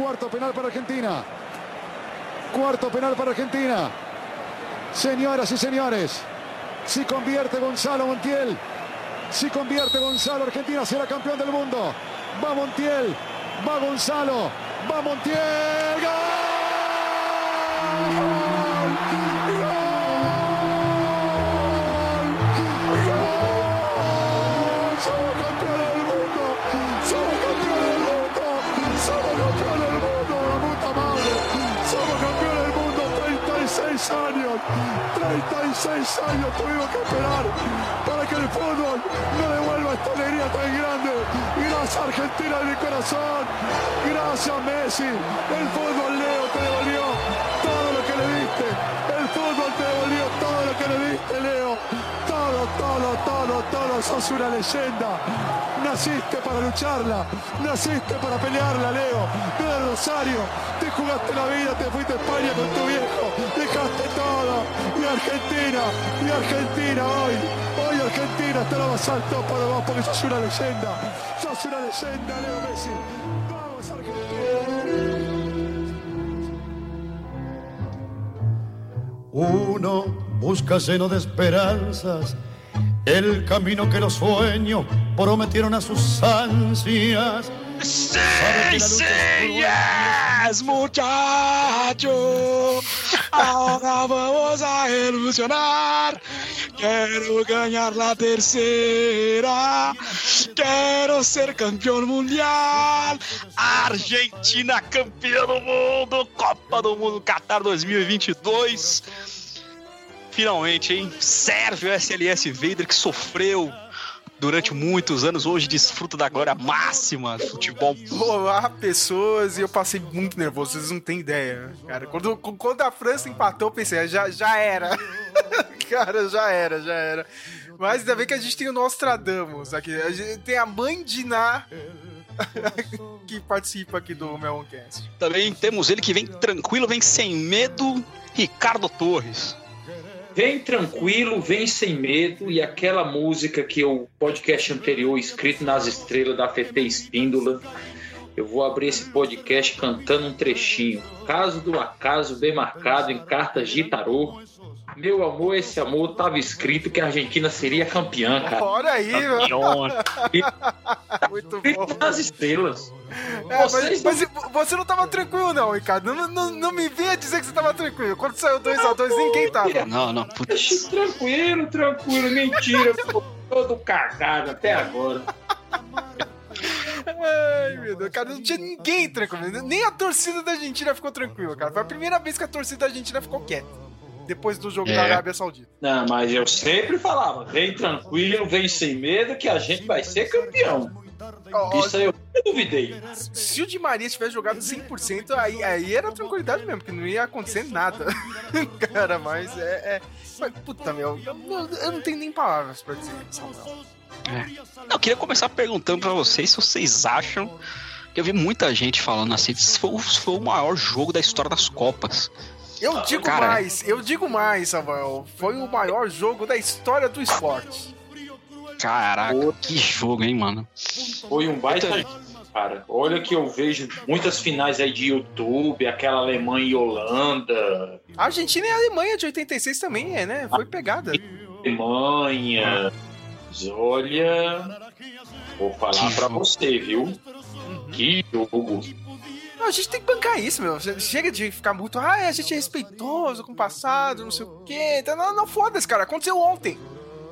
Cuarto penal para Argentina. Cuarto penal para Argentina. Señoras y señores, si convierte Gonzalo Montiel, si convierte Gonzalo, Argentina será campeón del mundo. Va Montiel, va Gonzalo, va Montiel. 36 años tuvimos que esperar para que el fútbol no devuelva esta alegría tan grande. Gracias Argentina de mi corazón. Gracias Messi. El fútbol Leo te devolvió todo lo que le diste. El fútbol te devolvió todo lo que le diste, Leo. Todo, todo, todo, todo. Sos una leyenda. Naciste para lucharla. Naciste para pelearla, Leo. Al Rosario. Te jugaste la vida, te fuiste a España con tu viejo. Dejaste todo. Y Argentina, y Argentina hoy. Hoy Argentina está lo más alto para vos porque sos una leyenda. Sos una leyenda, Leo Messi. Vamos, Argentina. Uno busca lleno de esperanzas el camino que los sueños prometieron a sus ansias. ¡Sí, sí, yes, muchacho! Ahora vamos a ilusionar. Quiero ganar la tercera. Quero ser campeão mundial. Argentina campeã do mundo. Copa do Mundo Qatar 2022. Finalmente, hein? Serve o SLS Vader que sofreu durante muitos anos, hoje desfruta da glória máxima do futebol. Olá, pessoas, e eu passei muito nervoso, vocês não têm ideia, cara. Quando, quando a França empatou, eu pensei, já, já era. cara, já era, já era. Mas ainda bem que a gente tem o Nostradamus aqui. A gente tem a mãe de Ná que participa aqui do Meloncast. Também temos ele que vem tranquilo, vem sem medo, Ricardo Torres. Vem tranquilo, vem sem medo. E aquela música que o podcast anterior, escrito nas estrelas da FT Espíndola, eu vou abrir esse podcast cantando um trechinho. Caso do acaso, bem marcado em cartas de tarô. Meu amor, esse amor tava escrito que a Argentina seria campeã, cara. Olha aí, Campeona. Muito bom. nas estrelas. É, mas, Vocês mas você não tava tranquilo, não, Ricardo. Não, não, não me venha dizer que você tava tranquilo. Quando saiu 2x2, ninguém tava. Não, não, putz. Tranquilo, tranquilo, mentira. Ficou todo cagado até agora. Ai, meu Deus, cara, não tinha ninguém tranquilo. Nem a torcida da Argentina ficou tranquila, cara. Foi a primeira vez que a torcida da Argentina ficou quieta. Depois do jogo É. da Arábia Saudita. Não, mas eu sempre falava, vem tranquilo, vem sem medo, que a gente vai ser campeão. Ó, Isso aí eu duvidei. se o Di Maria tivesse jogado 100%, aí, aí era tranquilidade mesmo, porque não ia acontecer nada. cara, mas é. é... Mas, puta, meu, eu, não- eu não tenho nem palavras pra dizer Samuel. Não, eu queria começar perguntando pra vocês se vocês acham que eu vi muita gente falando assim, se foi, se foi o maior jogo da história das Copas. Eu digo Cara. mais, eu digo mais, Samuel. Foi o maior jogo da história do esporte. Caraca, que jogo, hein, mano? Foi um baita cara. Olha que eu vejo muitas finais aí de YouTube, aquela Alemanha e Holanda, A Argentina e a Alemanha de 86 também é, né? Foi pegada. Alemanha. Olha, vou falar Que pra jogo. você, viu? Que jogo. Não, a gente tem que bancar isso, meu. Chega de ficar muito. Ah, a gente é respeitoso com o passado, não sei o quê. Então, Não, não foda-se, cara. Aconteceu ontem.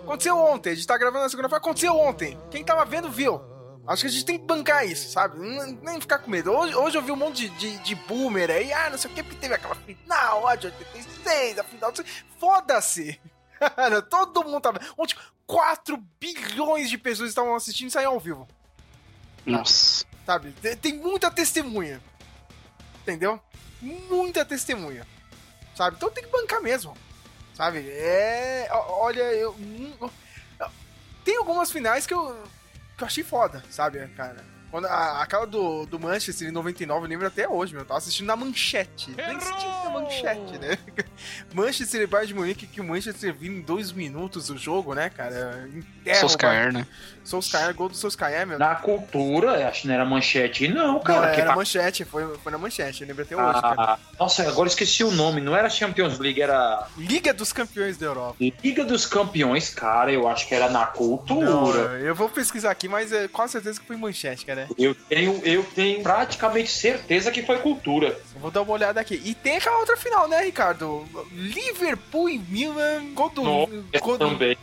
Aconteceu ontem. A gente tá gravando na segunda-feira. Aconteceu ontem. Quem tava vendo, viu. Acho que a gente tem que bancar isso, sabe? Nem ficar com medo. Hoje, hoje eu vi um monte de, de, de boomer aí. Ah, não sei o que, porque teve aquela final lá de 86, a final. Foda-se! Todo mundo tava. Ontem, 4 bilhões de pessoas estavam assistindo isso aí ao vivo. Nossa. Sabe? Tem muita testemunha. Entendeu? Muita testemunha. Sabe? Então tem que bancar mesmo. Sabe? É. Olha, eu. hum, Tem algumas finais que eu. que eu achei foda, sabe, cara? Quando a, aquela do, do Manchester em 99, eu lembro até hoje, meu. Eu tava assistindo na manchete. Nem na manchete, né? Manchester e Bayern de Munique, que o Manchester vindo em dois minutos do jogo, né, cara? Enterra o Solskjaer, né? Solskjaer, gol do Solskjaer, meu. Na cultura, acho que não era manchete, não, Não, cara. que era tá- manchete, foi, foi na manchete, eu lembro até hoje, cara. Ah, nossa, agora esqueci o nome. Não era Champions League, era Liga dos Campeões da Europa. Liga dos Campeões, cara. Eu acho que era na Não, cultura. eu vou pesquisar aqui, mas é quase certeza que foi manchete, cara. Eu tenho, eu tenho praticamente certeza que foi cultura. Vou dar uma olhada aqui. E tem aquela outra final, né, Ricardo? Liverpool e Milan. Quando, Nossa, quando, também.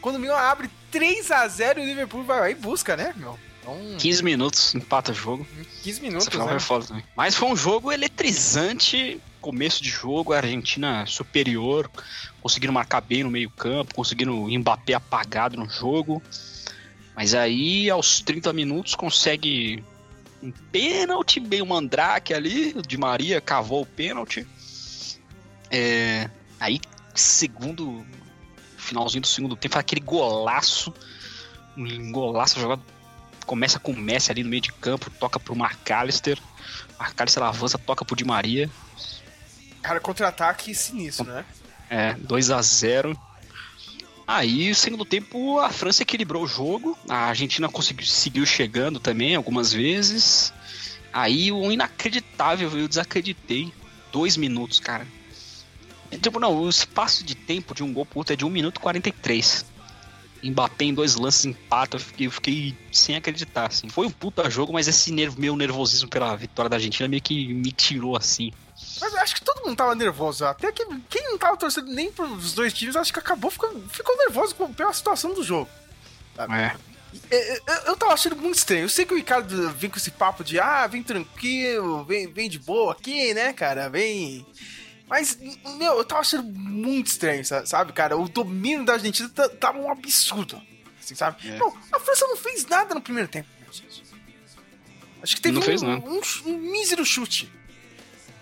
quando o Milan abre 3x0 e o Liverpool vai lá e busca, né, meu? Então, 15 minutos, empata o jogo. 15 Essa minutos, final né? foi foda também. Mas foi um jogo eletrizante. Começo de jogo, a Argentina superior, conseguindo marcar bem no meio-campo, conseguindo Mbappé apagado no jogo. Mas aí, aos 30 minutos, consegue um pênalti, bem o Mandrake ali, o Di Maria cavou o pênalti. É, aí, segundo, finalzinho do segundo tempo, aquele golaço, um golaço jogado começa com o Messi ali no meio de campo, toca pro McAllister. McAllister avança, toca pro Di Maria. Cara, contra-ataque sinistro, né? É, 2 a 0 Aí, segundo tempo, a França equilibrou o jogo. A Argentina conseguiu, seguiu chegando também algumas vezes. Aí, o inacreditável, eu desacreditei. Dois minutos, cara. Tipo, não, o espaço de tempo de um gol pro outro é de 1 minuto e 43. Mbappé em dois lances empata, eu fiquei, eu fiquei sem acreditar, assim. Foi um puta jogo, mas esse nervo, meu nervosismo pela vitória da Argentina meio que me tirou, assim. Mas eu acho que todo mundo tava nervoso. Até que quem não tava torcendo nem pros dois times, acho que acabou ficando, ficou nervoso pela situação do jogo. É. É, Eu, eu tava achando muito estranho. Eu sei que o Ricardo vem com esse papo de ah, vem tranquilo, vem, vem de boa aqui, né, cara? Vem. Mas, meu, eu tava achando muito estranho, sa- sabe, cara? O domínio da Argentina tá- tava um absurdo. Assim, sabe? É. Não, a França não fez nada no primeiro tempo. Acho que teve Não um, fez nada. um um mísero chute.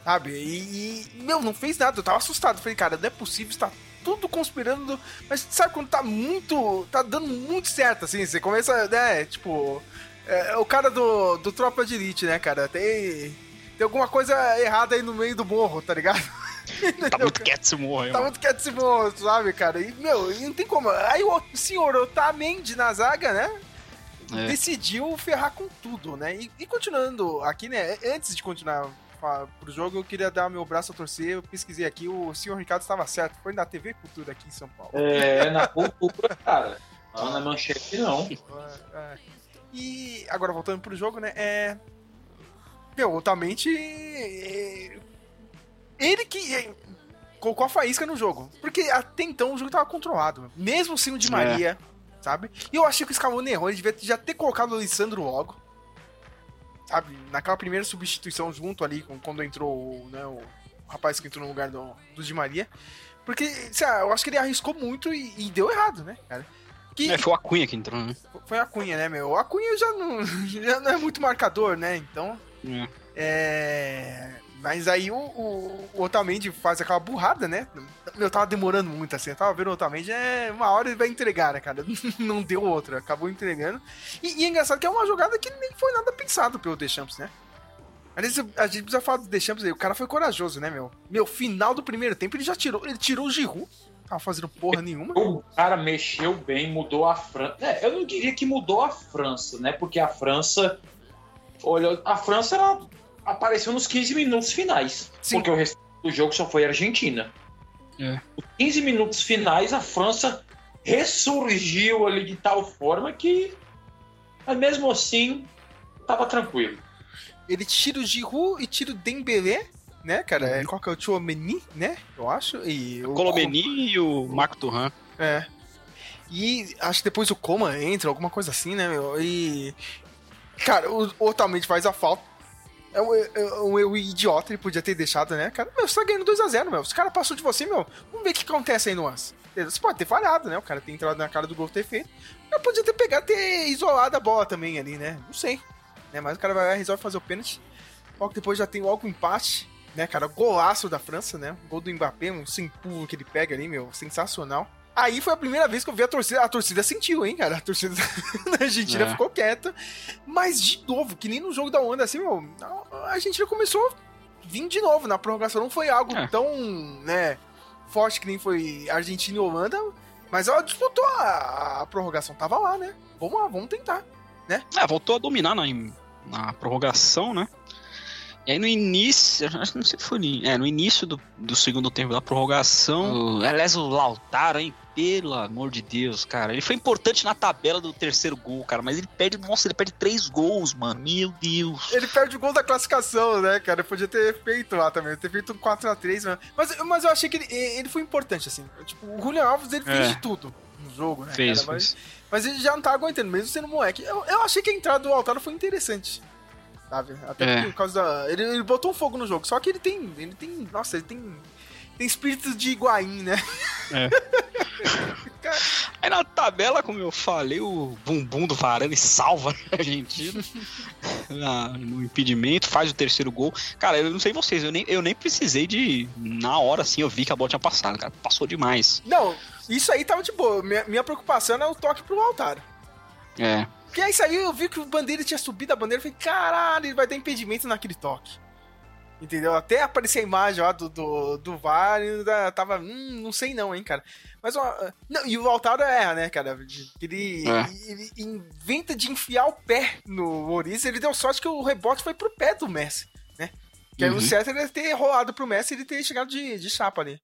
Sabe? E, e, meu, não fez nada. Eu tava assustado. Falei, cara, não é possível, está tudo conspirando. Mas sabe quando tá muito. tá dando muito certo, assim? Você começa, né? Tipo. É, o cara do, do Tropa de Elite, né, cara? Tem. Tem alguma coisa errada aí no meio do morro, tá ligado? Tá muito quieto esse morro aí, Tá mano. muito quieto esse morro, sabe, cara? E, meu, não tem como. Aí o senhor Otamendi na zaga, né? É. decidiu ferrar com tudo, né? E, e continuando aqui, né? Antes de continuar pro jogo, eu queria dar meu braço a torcer. Eu pesquisei aqui, o senhor Ricardo estava certo. Foi na TV Cultura aqui em São Paulo. É, na cultura, cara. Não na manchete, não. É, é. E agora voltando pro jogo, né? É. Meu, Otamendi. É, Ele que é, colocou a faísca no jogo. Porque até então o jogo tava controlado. Mesmo sem o Di É. Maria, sabe? E eu achei que o Scaloni errou. Ele devia já ter colocado o Alessandro logo. Sabe? Naquela primeira substituição junto ali, quando entrou o, né, o rapaz que entrou no lugar do, do Di Maria. Porque, sei lá, eu acho que ele arriscou muito e, e deu errado, né, cara? Que, É, foi o Acunha que entrou, né? foi a Cunha, né, meu? A Cunha já não, já não é muito marcador, né? Então. É. É. Mas aí o, o, o Otamendi faz aquela burrada, né? Meu, tava demorando muito assim. Eu tava vendo o Otamendi, é. Uma hora ele vai entregar, né, cara? Não deu outra, acabou entregando. E, e é engraçado que é uma jogada que nem foi nada pensado pelo Deschamps, né? Aliás, a gente precisa falar do Deschamps aí. O cara foi corajoso, né, meu? Meu, final do primeiro tempo ele já tirou. Ele tirou o Giroud. Tava fazendo porra nenhuma. O cara mexeu bem, mudou a França. É, eu não diria que mudou a França, né? Porque a França. Olha, a França ela apareceu nos 15 minutos finais. Sim. Porque o resto do jogo só foi a Argentina. É. Nos 15 minutos finais, a França ressurgiu ali de tal forma que. Mas mesmo assim, tava tranquilo. Ele tira o Giroud e tira o Dembélé, né, cara? É, qual que é o Tchouameni, né? Eu acho. E o Colomeni e o Marco Turran. É. E acho que depois o Coma entra, alguma coisa assim, né, meu? E. Cara, o o Otamendi faz a falta. É um, é um idiota, ele podia ter deixado, né, cara? Meu, você tá ganhando 2x0, meu. Os caras passou de você, meu. Vamos ver o que acontece aí no lance. Você pode ter falhado, né? O cara tem entrado na cara do gol ter feito. Mas podia ter pegado, ter isolado a bola também ali, né? Não sei. Né? Mas o cara vai lá resolve fazer o pênalti. Logo depois já tem logo o empate, né, cara? Golaço da França, né? Gol do Mbappé, um sem que ele pega ali, meu. Sensacional. Aí foi a primeira vez que eu vi a torcida. A torcida sentiu, hein, cara? A torcida da Argentina É. ficou quieta. Mas, de novo, que nem no jogo da Onda, assim, meu, a Argentina começou a vir de novo na prorrogação. Não foi algo É. tão, né, forte que nem foi Argentina e Holanda. Mas ela disputou a, a prorrogação. Tava lá, né? Vamos lá, vamos tentar. É, voltou a dominar na, na prorrogação, né? E aí no início, acho que não sei se foi no, é, no início do, do segundo tempo da prorrogação. O, aliás, o Lautaro, hein? Pelo amor de Deus, cara. Ele foi importante na tabela do terceiro gol, cara. Mas ele perde, nossa, ele perde três gols, mano. Meu Deus. Ele perde o gol da classificação, né, cara? Podia ter feito lá também, ter feito um 4x3, né? Mas, mas eu achei que ele, ele foi importante, assim. Tipo, o Julian Alves, ele É. fez de tudo no jogo, né? Fez, cara? Mas, fez. mas ele já não tá aguentando, mesmo sendo moleque. Eu, eu achei que a entrada do Lautaro foi interessante. Sabe? Até É. por causa da. Ele, ele botou um fogo no jogo. Só que ele tem. Ele tem. Nossa, ele tem. Tem espírito de Higuaín, né? Aí na tabela, como eu falei, o bumbum do Varane salva a Argentina na- no impedimento, faz o terceiro gol. Cara, eu não sei vocês, eu nem, eu nem precisei de. Na hora assim, eu vi que a bola tinha passado, cara. Passou demais. Não, isso aí tava de boa. Minha, minha preocupação é o toque pro Lautaro. É. Porque aí saiu, eu vi que o bandeira tinha subido a bandeira, eu falei, caralho, ele vai dar impedimento naquele toque. Entendeu? Até aparecer a imagem ó, do, do, do VAR, ainda tava, hum, não sei não, hein, cara. Mas, ó, não, e o Lautaro erra, né, cara? Ele, É. ele inventa de enfiar o pé no Oriz, ele deu sorte que o rebote foi pro pé do Messi, né? Que aí o Uhum. certo era ter rolado pro Messi e ele ter chegado de, de chapa ali.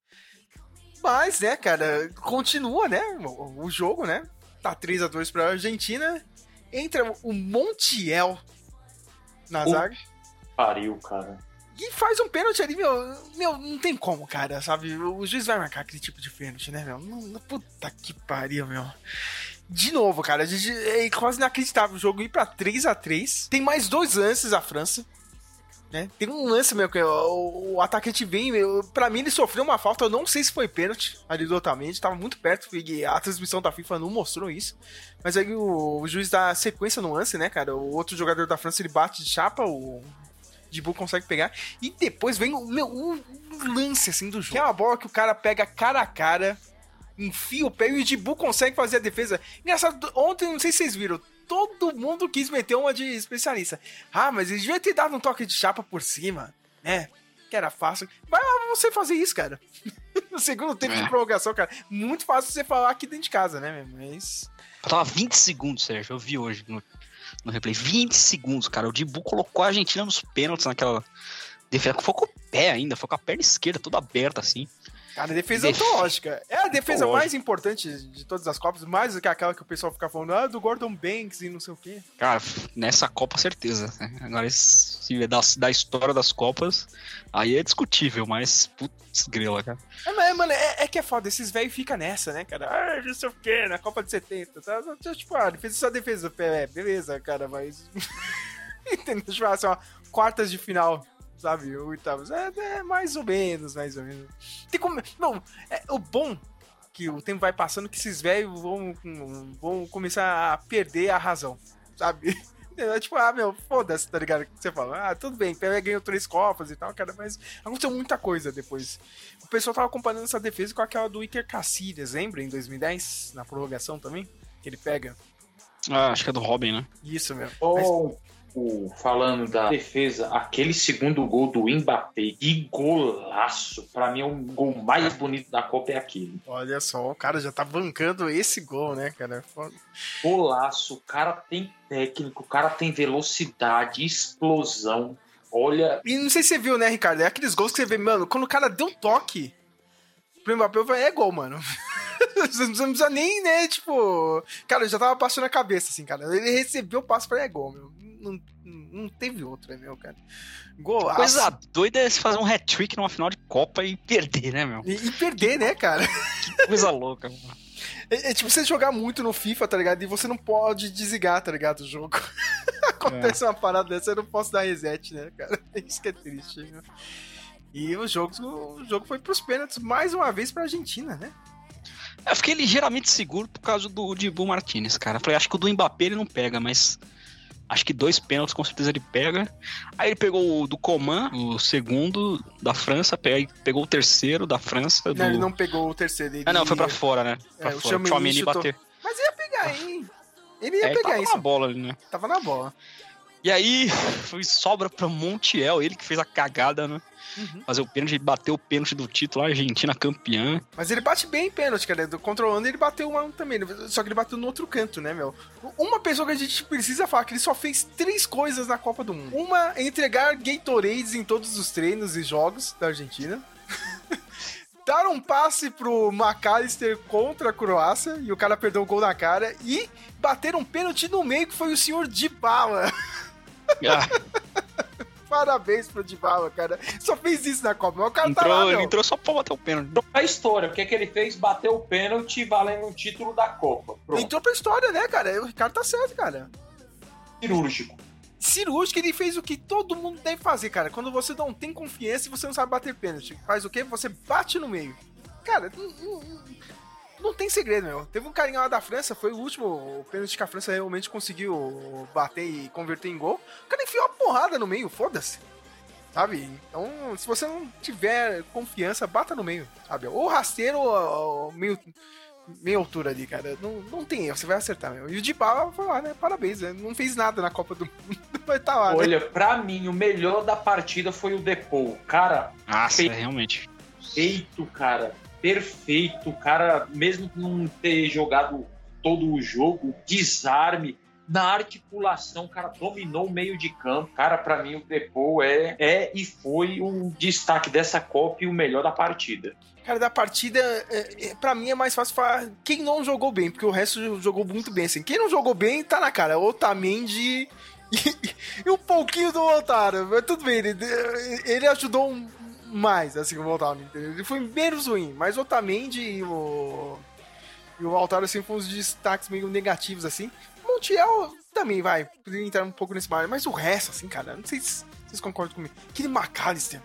Mas, né, cara, continua, né, o, o jogo, né? Tá 3x2 pra Argentina. Entra o Montiel na O- zaga. Pariu, cara. E faz um pênalti ali, meu. Meu, não tem como, cara, sabe? O juiz vai marcar aquele tipo de pênalti, né, meu? Não, puta que pariu, meu. De novo, cara, a é quase inacreditável o jogo ir pra 3x3. Tem mais dois lances a França. Né? Tem um lance, meu, que o, o atacante vem, pra mim ele sofreu uma falta, eu não sei se foi pênalti ali do Otamendi, tava muito perto, e a transmissão da FIFA não mostrou isso. Mas aí o, o juiz dá sequência no lance, né, cara? O outro jogador da França ele bate de chapa, o Dibu consegue pegar. E depois vem o meu um lance assim do jogo. Que é uma bola que o cara pega cara a cara, enfia o pé e o Dibu consegue fazer a defesa. Engraçado, ontem, não sei se vocês viram, todo mundo quis meter uma de especialista. Ah, mas ele devia ter dado um toque de chapa por cima, né? Que era fácil. Vai lá você fazer isso, cara. no segundo tempo É. de prorrogação, cara. Muito fácil você falar aqui dentro de casa, né, meu? Mas. Faltava 20 segundos, Sérgio. Eu vi hoje no, no replay. 20 segundos, cara. O Dibu colocou a Argentina nos pênaltis naquela defesa. Foi com o pé ainda, foi com a perna esquerda toda aberta assim. Cara, defesa Def- antológica. É a defesa mais importante de todas as Copas, mais do que aquela que o pessoal fica falando, ah, do Gordon Banks e não sei o quê. Cara, nessa Copa, certeza. né? Agora, se da, da história das Copas, aí é discutível, mas putz, grila, cara. É, mas, mano, é, é que é foda, esses velhos ficam nessa, né, cara? Ah, não sei o quê, na Copa de 70. Tá? Tipo, ah, defesa só defesa. É, beleza, cara, mas. Entendeu? Tipo, assim, ó, quartas de final, sabe? Oitavos. É, é mais ou menos, mais ou menos. Tem como. Não, é, o bom que o tempo vai passando que esses velhos vão, vão começar a perder a razão, sabe? É tipo, ah, meu, foda-se, tá ligado? Você fala, ah, tudo bem, Pelé ganhou três copas e tal, cara, mas aconteceu muita coisa depois. O pessoal tava comparando essa defesa com aquela do Iker Casillas, lembra? Em 2010, na prorrogação também? Que ele pega. Ah, acho que é do Robin, né? Isso, meu. Ou, falando da defesa, aquele segundo gol do Mbappé, que golaço. Pra mim, é o gol mais bonito da Copa é aquele. Olha só, o cara já tá bancando esse gol, né, cara? Foda. Golaço, o cara tem técnico, o cara tem velocidade, explosão. Olha, E não sei se você viu, né, Ricardo? É aqueles gols que você vê, mano, quando o cara deu um toque pro Mbappé, eu falei, é gol, mano. Você não precisa nem, né, tipo... Cara, eu já tava passando a cabeça, assim, cara. Ele recebeu o passo pra é gol, meu. Não, não teve outro, é meu, cara. Gol. Coisa doida é você fazer um hat-trick numa final de Copa e perder, né, meu? E, e perder, né, cara? Que coisa louca, mano. É, é tipo você jogar muito no FIFA, tá ligado? E você não pode desligar, tá ligado? O jogo. Acontece uma parada dessa, eu não posso dar reset, né, cara? Isso que é triste, né? E o jogo, o jogo foi pros pênaltis mais uma vez pra Argentina, né? Eu fiquei ligeiramente seguro por causa do Dibu Martinez, cara. Falei, acho que o do Mbappé ele não pega, mas Acho que dois pênaltis com certeza ele pega. Aí ele pegou o do Coman, o segundo da França, pegou o terceiro da França. Do... Não, ele não pegou o terceiro. Ele... Ah, não, foi pra fora, né? Pra É, fora. O chutou. bater. Mas ia pegar, hein? Ele ia É, ele pegar tava isso. na bola ali, né? Tava na bola. E aí, foi sobra pra Montiel, ele que fez a cagada, né? Uhum. Fazer o pênalti, ele bateu o pênalti do título, a Argentina campeã. Mas ele bate bem em pênalti, cara. Do controlando ele bateu uma também. Só que ele bateu no outro canto, né, meu? Uma pessoa que a gente precisa falar que ele só fez três coisas na Copa do Mundo. Uma é entregar Gatorades em todos os treinos e jogos da Argentina. Dar um passe pro McAllister contra a Croácia e o cara perdeu o gol na cara. E bater um pênalti no meio que foi o senhor Dybala. Ah, Parabéns pro Dybala, cara. Só fez isso na Copa. O cara tá entrou, lá, ele entrou só pra bater o pênalti. A história, o que, é que ele fez? Bateu o pênalti valendo um título da Copa. Pronto. Entrou pra história, né, cara? O Ricardo tá certo, cara. Cirúrgico. cirúrgico, ele fez o que todo mundo deve fazer, cara. Quando você não tem confiança e você não sabe bater pênalti, faz o quê? Você bate no meio. Cara, não, tem segredo, meu. Teve um carinha lá da França, foi o último pênalti que a França realmente conseguiu bater e converter em gol. O cara enfiou uma porrada no meio, foda-se. Sabe? Então, se você não tiver confiança, bata no meio, sabe? Ou rasteiro ou, ou meio, meia altura ali, cara. Não, não tem erro, você vai acertar, meu. E o Dybala foi lá, né? Parabéns, né? Não fez nada na Copa do Mundo, mas tá lá, né? Olha, pra mim, o melhor da partida foi o Depou. Cara, Nossa, Feito. é, realmente. feito, cara. Perfeito. Cara, mesmo não ter jogado todo o jogo, desarme. Na articulação, o cara dominou o meio de campo. Cara, pra mim, o Depou é, é e foi o destaque dessa Copa e o melhor da partida. Cara, da partida, é, é, pra mim é mais fácil falar quem não jogou bem, porque o resto jogou muito bem, assim. Quem não jogou bem, tá na cara. Otamendi e, e um pouquinho do Otaro. Mas tudo bem, ele, ele ajudou um- mais, assim, o Otamendi, entendeu? Ele foi menos ruim, mas o Otamendi e o... E o Altaro, assim, foram uns destaques meio negativos, assim. O Montiel também, vai, poderia entrar um pouco nesse mar, mas o resto, assim, cara, não sei se vocês concordam comigo. Aquele McAllister,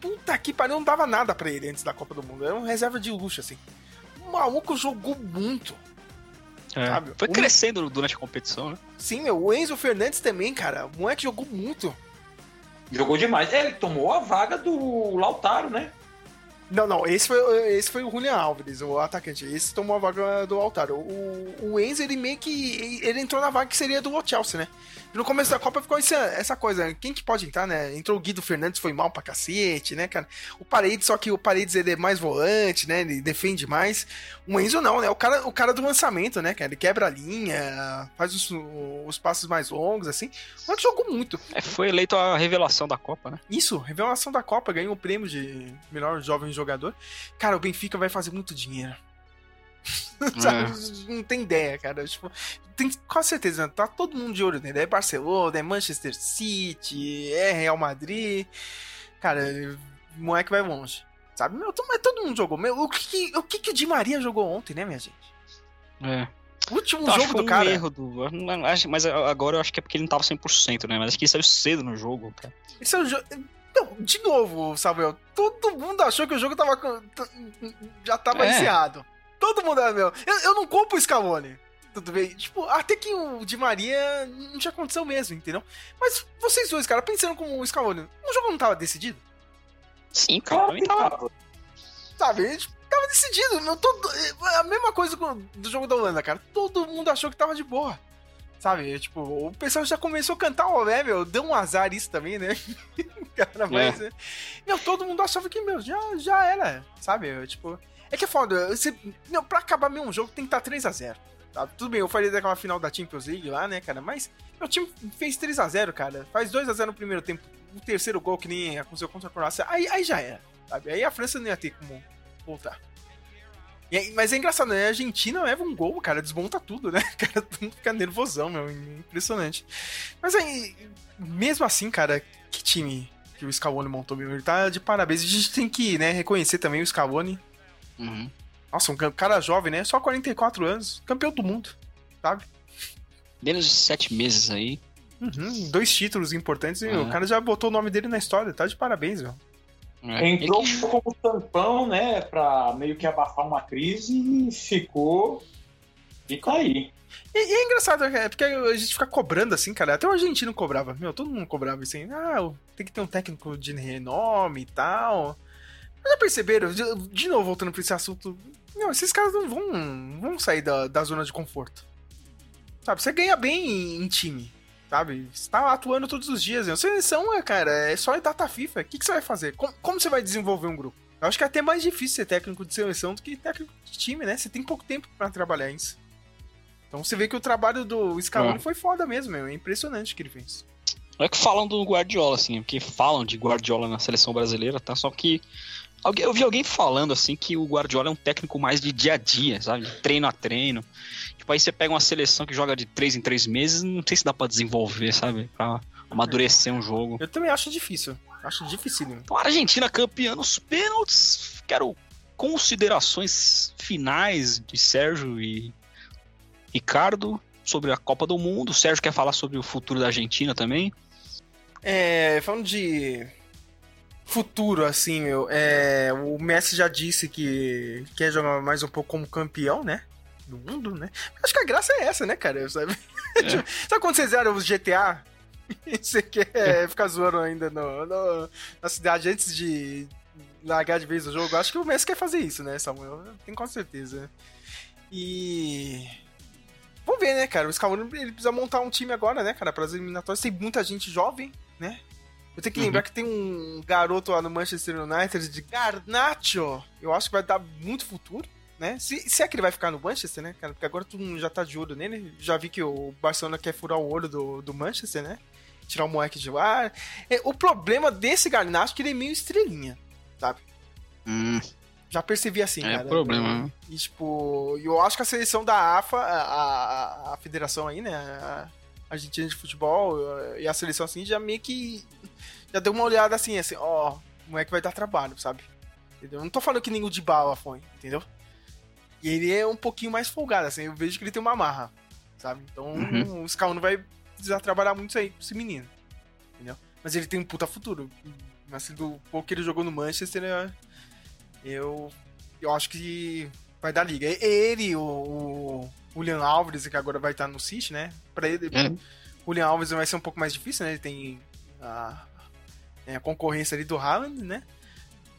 puta que pariu, não dava nada pra ele antes da Copa do Mundo. Era um reserva de luxo, assim. O maluco jogou muito. É. Sabe? Foi O- crescendo durante a competição, né? Sim, meu, o Enzo Fernandes também, cara. O moleque jogou muito. Jogou demais. É, Ele tomou a vaga do Lautaro, né? Não, não, esse foi, esse foi o Julian Alves, o atacante. Esse tomou a vaga do Altaro. O, o Enzo, ele meio que. Ele entrou na vaga que seria do Chelsea, né? No começo da Copa ficou essa, essa coisa. Quem que pode entrar, né? Entrou o Guido Fernandes, foi mal pra cacete, né, cara? O Paredes, só que o Paredes ele é mais volante, né? Ele defende mais. O Enzo não, né? O cara, o cara do lançamento, né, cara? Ele quebra a linha, faz os, os passos mais longos, assim. Moleque jogou muito. É, foi eleito a revelação da Copa, né? Isso, revelação da Copa, ganhou o prêmio de melhor jovem jogador. Cara, o Benfica vai fazer muito dinheiro. Sabe? Não tem ideia, cara. Tipo, tem com certeza, tá todo mundo de olho nele. É Barcelona, é Manchester City, é Real Madrid. Cara, o moleque vai longe. Sabe? Meu, mas todo mundo jogou. Meu, o que, o que, que o Di Maria jogou ontem, né, minha gente? É. O último Então, jogo do um cara. erro do. Mas agora eu acho que é porque ele não tava 100%, né? Mas acho que ele saiu cedo no jogo, cara. Esse é o jogo. Não, de novo, Samuel, todo mundo achou que o jogo tava. Já tava É. iniciado. Todo mundo era meu. Eu, eu não compro o Scaloni. Tudo bem? Tipo, até que o Di Maria não tinha aconteceu mesmo, entendeu? Mas vocês dois, cara, pensando como o Scaloni, o jogo não tava decidido? Sim, cara, Claro que tava. tava. Sabe? Tipo, Tava decidido. Meu, todo, a mesma coisa com- do jogo da Holanda, cara. Todo mundo achou que tava de boa. Sabe? Tipo, o pessoal já começou a cantar o Olé, meu. Deu um azar isso também, né? cara, mas. é. Meu, todo mundo achava que, meu, já, já era. Sabe? Eu, Tipo. É que é foda. Você, meu, pra acabar mesmo jogo tem que estar 3x0. Tá? Tudo bem, eu falei daquela final da Champions League lá, né, cara? Mas meu time fez 3x0, cara. Faz 2x0 no primeiro tempo. O terceiro gol que nem aconteceu contra a Croácia. Aí, aí já era. Sabe? Aí a França não ia ter como voltar. Aí- mas é engraçado, né? A Argentina leva um gol, cara, desmonta tudo, né? Cara todo mundo fica nervosão, meu. Impressionante. Mas aí, mesmo assim, cara, que time que o Scaloni montou, meu? Ele tá de parabéns. A gente tem que, né, reconhecer também o Scaloni. Uhum. Nossa, um ca- cara jovem, né? Só 44 anos, campeão do mundo, sabe? Menos de sete meses aí. Uhum, dois títulos importantes e Uhum. o cara já botou o nome dele na história, tá de parabéns, meu. É. Entrou que- como tampão, né, pra meio que abafar uma crise e ficou E tá aí. E, e é engraçado, é porque a gente fica cobrando assim, cara. Até o argentino cobrava. Meu, todo mundo cobrava assim. Ah, tem que ter um técnico de renome e tal. Mas já perceberam? De, de novo, voltando pra esse assunto. Não, esses caras não vão, vão sair da, da zona de conforto. Sabe, você ganha bem em, em time. Sabe? Você tá atuando todos os dias. Né? Seleção, é, cara, é só data FIFA. O que, que você vai fazer? Como, como você vai desenvolver um grupo? Eu acho que é até mais difícil ser técnico de seleção do que técnico de time, né? Você tem pouco tempo para trabalhar isso. Então você vê que o trabalho do Scaloni é. foi foda mesmo, meu. É impressionante o que ele fez. Não é que falam do Guardiola, assim, porque falam de Guardiola na seleção brasileira, tá? Só que eu vi alguém falando, assim, que o Guardiola é um técnico mais de dia a dia, sabe? De treino a treino. Tipo, aí você pega uma seleção que joga de três em três meses, não sei se dá pra desenvolver, sabe? Pra amadurecer um jogo. Eu também acho difícil. Acho difícil. Então, a Argentina campeã nos pênaltis. Quero considerações finais de Sérgio e Ricardo sobre a Copa do Mundo. O Sérgio quer falar sobre o futuro da Argentina também. É, falando de futuro, assim, meu, é, o Messi já disse que quer jogar mais um pouco como campeão, né? Do mundo, né? Acho que a graça é essa, né, cara? Sabe, é. sabe quando vocês eram os GTA? Você quer ficar zoando ainda no, no, na cidade antes de largar de vez o jogo? Acho que o Messi quer fazer isso, né, Samuel? Tenho com certeza. E. Vamos ver, né, cara? O Scaloni ele precisa montar um time agora, né, cara? Para as eliminatórias. Tem muita gente jovem, né? Eu tenho que lembrar uhum. que tem um garoto lá no Manchester United de Garnacho. Eu acho que vai dar muito futuro, né? Se, se é que ele vai ficar no Manchester, né, cara? Porque agora todo mundo já tá de olho nele. Já vi que o Barcelona quer furar o olho do, do Manchester, né? tirar o moleque de lá. É, o problema desse Garnacho é que ele é meio estrelinha, sabe? Hum. Já percebi assim, é cara. É problema. Né? E, tipo, eu acho que a seleção da AFA, a, a, a federação aí, né? A Argentina de Futebol e a seleção assim, já meio que. Já deu uma olhada assim, assim, ó, o moleque vai dar trabalho, sabe? Entendeu? Eu não tô falando que nem o de bala foi, entendeu? E ele é um pouquinho mais folgado, assim, eu vejo que ele tem uma marra, sabe? Então uhum. o Scaloni vai precisar trabalhar muito isso aí com esse menino. Entendeu? Mas ele tem um puta futuro. Assim, do pouco que ele jogou no Manchester, eu, eu acho que vai dar liga. Ele, o, o Julian Alves, que agora vai estar no City, né? Pra ele, é. o Julian Alves vai ser um pouco mais difícil, né? Ele tem a, é, a concorrência ali do Haaland, né?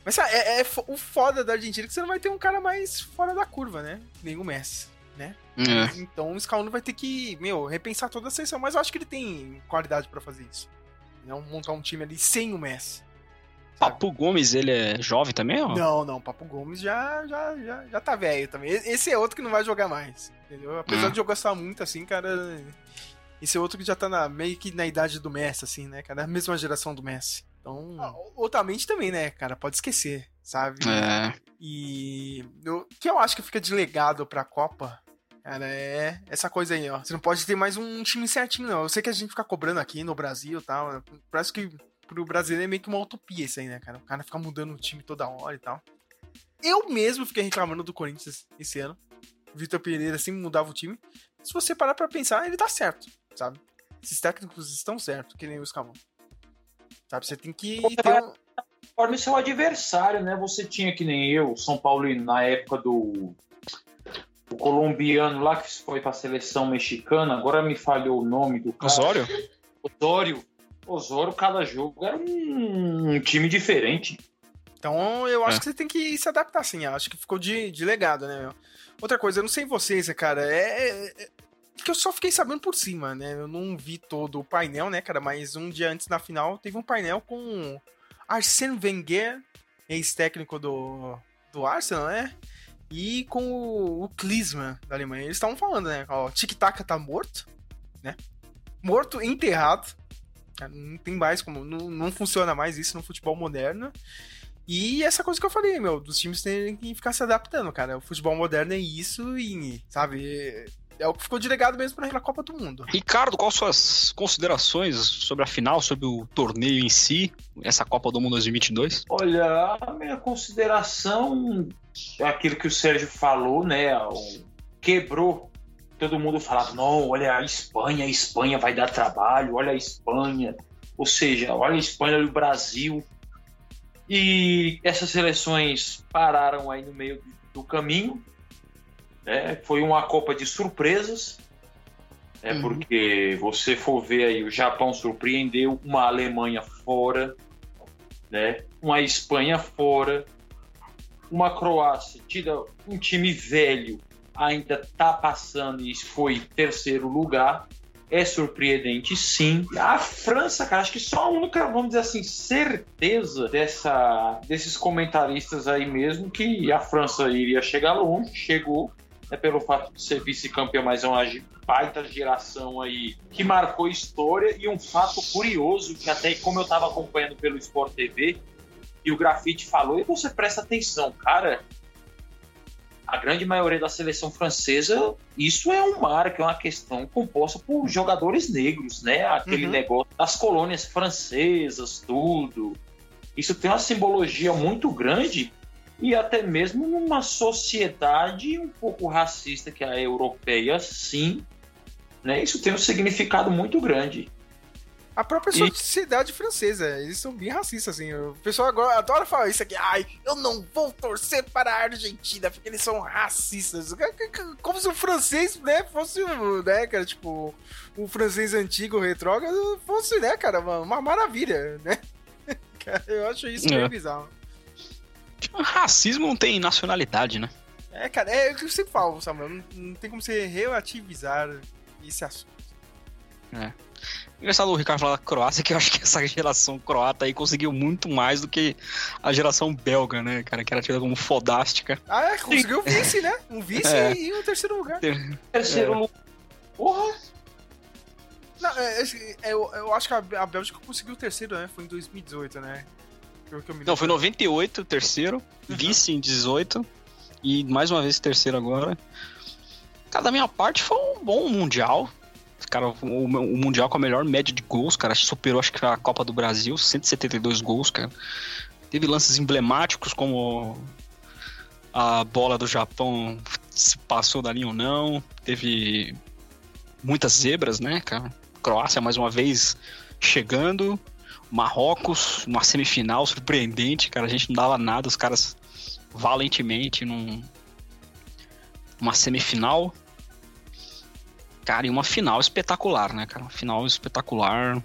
Mas é, é, o foda da Argentina é que você não vai ter um cara mais fora da curva, né? Nem o Messi né? É. Então o Scaloni vai ter que, meu, repensar toda a seleção, mas eu acho que ele tem qualidade para fazer isso. Não montar um time ali sem o Messi. Sabe? Papo Gomes, ele é jovem também? Ó? Não, não, Papo Gomes já, já, já, já tá velho também. Esse é outro que não vai jogar mais, entendeu? Apesar hum. de eu gostar muito, assim, cara, esse é outro que já tá na, meio que na idade do Messi, assim, né, cara? A mesma geração do Messi. Então, ah, outramente também, né, cara? Pode esquecer, sabe? É. E o que eu acho que fica de legado pra Copa Cara, é essa coisa aí, ó. Você não pode ter mais um time certinho, não. Eu sei que a gente fica cobrando aqui no Brasil e tal. Parece que pro brasileiro é meio que uma utopia isso aí, né, cara? O cara fica mudando o time toda hora e tal. Eu mesmo fiquei reclamando do Corinthians esse ano. Vitor Pereira sempre mudava o time. Se você parar pra pensar, ele tá certo, sabe? Esses técnicos estão certos, que nem o Escamão. Sabe? Você tem que ter um... Forma seu adversário, né? Você tinha que nem eu, São Paulo, na época do o colombiano lá que foi para a seleção mexicana, agora me falhou o nome do cara. Osório? Osório. Osório, cada jogo era um, um time diferente. Então eu acho é. que você tem que se adaptar assim. Eu acho que ficou de, de legado, né? Outra coisa, eu não sei vocês, cara, é, é, é, que eu só fiquei sabendo por cima, né? Eu não vi todo o painel, né, cara? Mas um dia antes na final teve um painel com Arsène Wenger, ex-técnico do, do Arsenal, né? e com o, o da Alemanha. Eles estavam falando, né? Ó, Tic-Tac tá morto, né? Morto, enterrado. Não tem mais como. Não, não funciona mais isso no futebol moderno. E essa coisa que eu falei, meu, dos times terem que ficar se adaptando, cara. O futebol moderno é isso e, sabe, é o que ficou delegado mesmo para a Copa do Mundo. Ricardo, quais suas considerações sobre a final, sobre o torneio em si, essa Copa do Mundo 2022? Olha, a minha consideração é aquilo que o Sérgio falou, né? Quebrou. Todo mundo falava, não, olha a Espanha, a Espanha vai dar trabalho, olha a Espanha. Ou seja, olha a Espanha e o Brasil. E essas seleções pararam aí no meio do caminho Né? Foi uma Copa de surpresas, né? Uhum. porque você for ver aí, o Japão surpreendeu, uma Alemanha fora, né? uma Espanha fora, uma Croácia, tira um time velho, ainda tá passando e foi terceiro lugar. É surpreendente, sim. A França, cara, acho que só a única, vamos dizer assim, certeza dessa, desses comentaristas aí mesmo que a França iria chegar longe, chegou, é pelo fato de ser vice-campeão, mas é uma baita geração aí que marcou história e um fato curioso que até como eu estava acompanhando pelo Sport TV e o Grafite falou, e você presta atenção, cara, a grande maioria da seleção francesa, isso é um marco, é uma questão composta por jogadores negros, né? Aquele Uhum. negócio das colônias francesas, tudo. Isso tem uma simbologia muito grande e até mesmo numa sociedade um pouco racista que é a europeia, sim, né? Isso tem um significado muito grande. A própria E- sociedade francesa, eles são bem racistas, assim. O pessoal agora adora falar isso aqui. Ai, eu não vou torcer para a Argentina, porque eles são racistas. Como se o francês, né, fosse, o, né, cara, tipo, o francês antigo, retrógrado, fosse, né, cara, uma, uma maravilha, né? Cara, eu acho isso meio É. bizarro. Racismo não tem nacionalidade, né? É, cara, é o que eu sempre falo, Samuel. Não, não tem como você relativizar esse assunto. Engraçado o Ricardo falar da Croácia, que eu acho que essa geração croata aí conseguiu muito mais do que a geração belga, né, cara? Que era tida como fodástica. Ah, é, conseguiu o vice, né? Um vice É. e um terceiro lugar. Terceiro É. lugar. Porra! Não, é, é, eu, eu acho que a, a Bélgica conseguiu o terceiro, né? Foi em 2018, né? Não, foi lembro. 98, terceiro, vice em 18 e mais uma vez terceiro agora. Cara, da minha parte foi um bom mundial. Cara, o, o mundial com a melhor média de gols, cara, superou acho que a Copa do Brasil, 172 gols, cara. Teve lances emblemáticos como a bola do Japão se passou da linha ou não. Teve muitas zebras, né, cara? Croácia mais uma vez chegando. Marrocos, uma semifinal surpreendente, cara. A gente não dava nada, os caras valentemente num, uma semifinal. Cara, e uma final espetacular, né, cara? Uma final espetacular.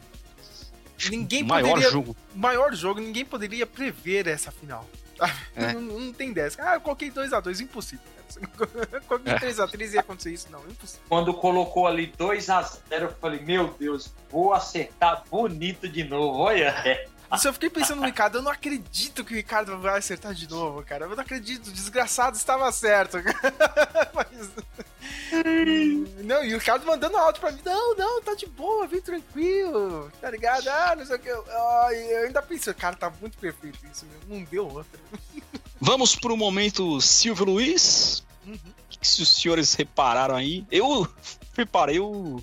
Ninguém maior poderia. jogo. Maior jogo, ninguém poderia prever essa final. É. Não, não tem dessa. Ah, eu coloquei 2x2, impossível. coloquei É. 3x3 ia acontecer isso. Não, impossível. Quando colocou ali 2 a 0 eu falei, meu Deus, vou acertar bonito de novo. Olha. Isso eu fiquei pensando no Ricardo, eu não acredito que o Ricardo vai acertar de novo, cara. Eu não acredito, o desgraçado estava certo. Mas... Não, e o Ricardo mandando áudio pra mim, não, não, tá de boa, vem tranquilo, tá ligado? Ah, não sei o que. Ah, e eu ainda pensei, cara, tá muito perfeito isso, meu. não deu outra. Vamos pro momento Silvio Luiz. Uhum. O que se os senhores repararam aí? Eu reparei o,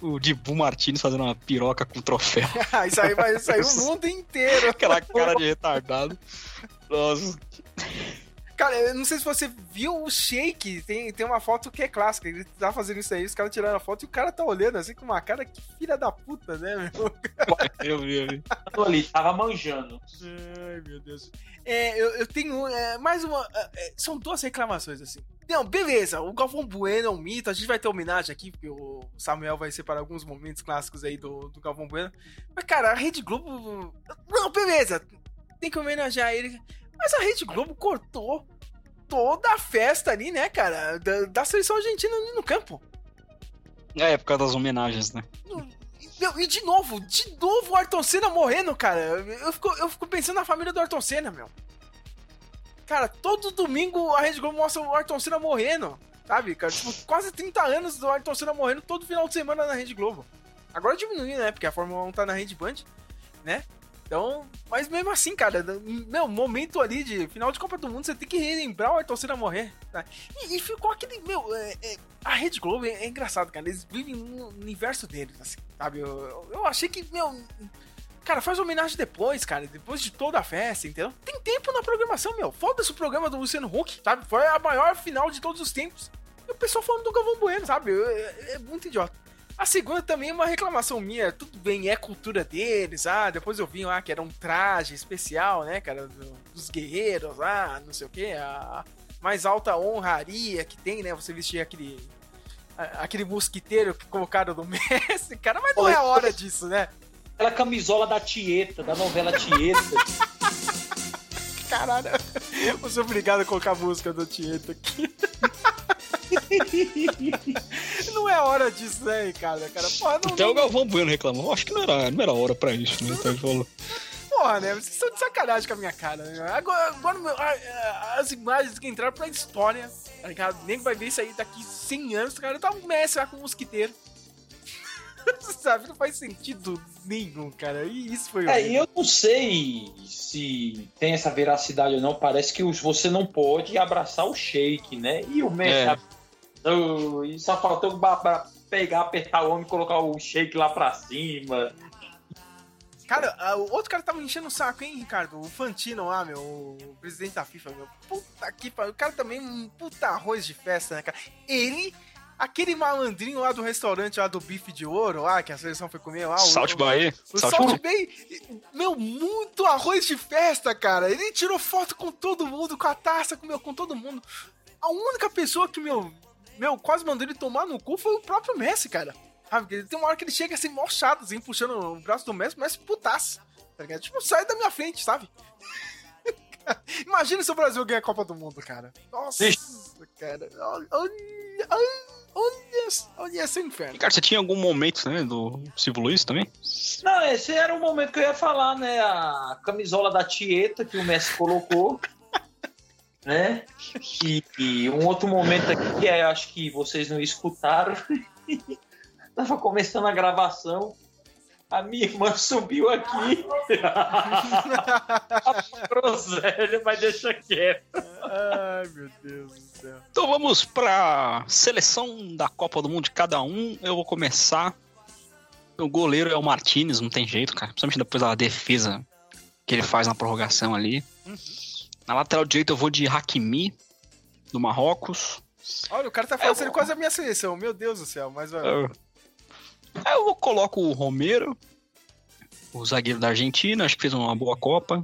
o Dibu Martins fazendo uma piroca com troféu. Ah, isso aí vai sair o mundo inteiro. Aquela cara de retardado. Nossa. Cara, eu não sei se você viu o Shake, tem, tem uma foto que é clássica, ele tá fazendo isso aí, os caras tiraram a foto e o cara tá olhando assim com uma cara que filha da puta, né, meu? Eu vi, eu vi. Tô ali, tava manjando. Ai, meu Deus. É, eu, eu tenho é, mais uma. é, é, são duas reclamações, assim. Não, beleza, o Galvão Bueno é um mito, a gente vai ter homenagem aqui, porque o Samuel vai separar alguns momentos clássicos aí do, do Galvão Bueno. Mas, cara, a Rede Globo. Não, beleza, tem que homenagear ele. Mas a Rede Globo cortou toda a festa ali, né, cara, da, da seleção argentina ali no campo. É, por causa das homenagens, né? Meu, e de novo, de novo o Ayrton Senna morrendo, cara. Eu fico, eu fico pensando na família do Ayrton Senna, meu. Cara, todo domingo a Rede Globo mostra o Ayrton Senna morrendo, sabe, cara? Tipo, quase 30 anos do Ayrton Senna morrendo todo final de semana na Rede Globo. Agora diminuiu, né? Porque a Fórmula 1 tá na Rede Band, né? Então, mas mesmo assim, cara, meu, momento ali de final de Copa do Mundo, você tem que relembrar o Senna morrer. Tá? E, e ficou aquele, meu, é, é, a Rede Globo é, é engraçado, cara. Eles vivem no universo deles, assim, sabe? Eu, eu, eu achei que, meu. Cara, faz homenagem depois, cara. Depois de toda a festa, entendeu? Tem tempo na programação, meu. Foda-se o programa do Luciano Huck, sabe? Foi a maior final de todos os tempos. E o pessoal falando do Galvão Bueno, sabe? É, é muito idiota. A segunda também é uma reclamação minha. Tudo bem, é cultura deles. Ah, depois eu vi lá que era um traje especial, né, cara? do- dos guerreiros lá, não sei o que. A mais alta honraria que tem, né? Você vestir aquele aquele mosquiteiro que colocaram no Messi, cara, mas não é a hora disso, né? Aquela camisola da Tieta, da novela Tieta. Caralho, eu sou obrigado a colocar a música do Tieto aqui. não é hora disso, né, Ricardo? Cara, porra, não, Até o não, Galvão Bueno reclamou. Acho que não era, não era hora pra isso, né? Então ele falou. porra, né? Vocês estão de sacanagem com a minha cara. Né? Agora, agora as imagens que entraram pra história, tá ligado? Nem vai ver isso aí daqui 100 anos, cara. Tá um Messi lá com um mosquiteiro. Sabe? Não faz sentido nenhum, cara. E isso foi É, e eu não sei se tem essa veracidade ou não. Parece que os- você não pode abraçar o shake, né? E o Messi É. e só faltou pegar, apertar o homem e colocar o shake lá pra cima. Cara, o outro cara tava enchendo o saco, hein, Ricardo? O Fantino lá, meu, o presidente da FIFA, meu. Puta que pariu. O cara também, um puta arroz de festa, né, cara? Ele, aquele malandrinho lá do restaurante lá do bife de ouro lá, que a seleção foi comer lá. o- Salt o-. O Salt. Bay, meu, muito arroz de festa, cara. Ele tirou foto com todo mundo, com a taça, com, meu, com todo mundo. A única pessoa que, meu, meu, quase mandou ele tomar no cu foi o próprio Messi, cara. Sabe? Tem uma hora que ele chega assim, mó chato, assim, puxando o braço do Messi, o Messi putaço. Tá ligado? Tipo, sai da minha frente, sabe? Imagina se o Brasil ganha a Copa do Mundo, cara. Nossa, cara. Olha, olha, olha, olha esse inferno. Cara, você tinha algum momento, né, do Silvio Luiz também? Não, esse era o momento que eu ia falar, né? A camisola da Tieta que o Messi colocou. né? E, e um outro momento aqui que é, acho que vocês não escutaram. Tava começando a gravação. A minha irmã subiu aqui. Groselha, mas deixa quieto. Ai, meu Deus do céu. Então vamos pra seleção da Copa do Mundo de cada um. Eu vou começar. O goleiro é o Martinez, não tem jeito, cara. Principalmente depois da defesa que ele faz na prorrogação ali. Na lateral direita eu vou de Hakimi, do Marrocos. Olha, o cara tá fazendo quase a minha seleção, meu Deus do céu, mas vai. Eu, Aí eu coloco o Romero, o zagueiro da Argentina, acho que fez uma boa Copa.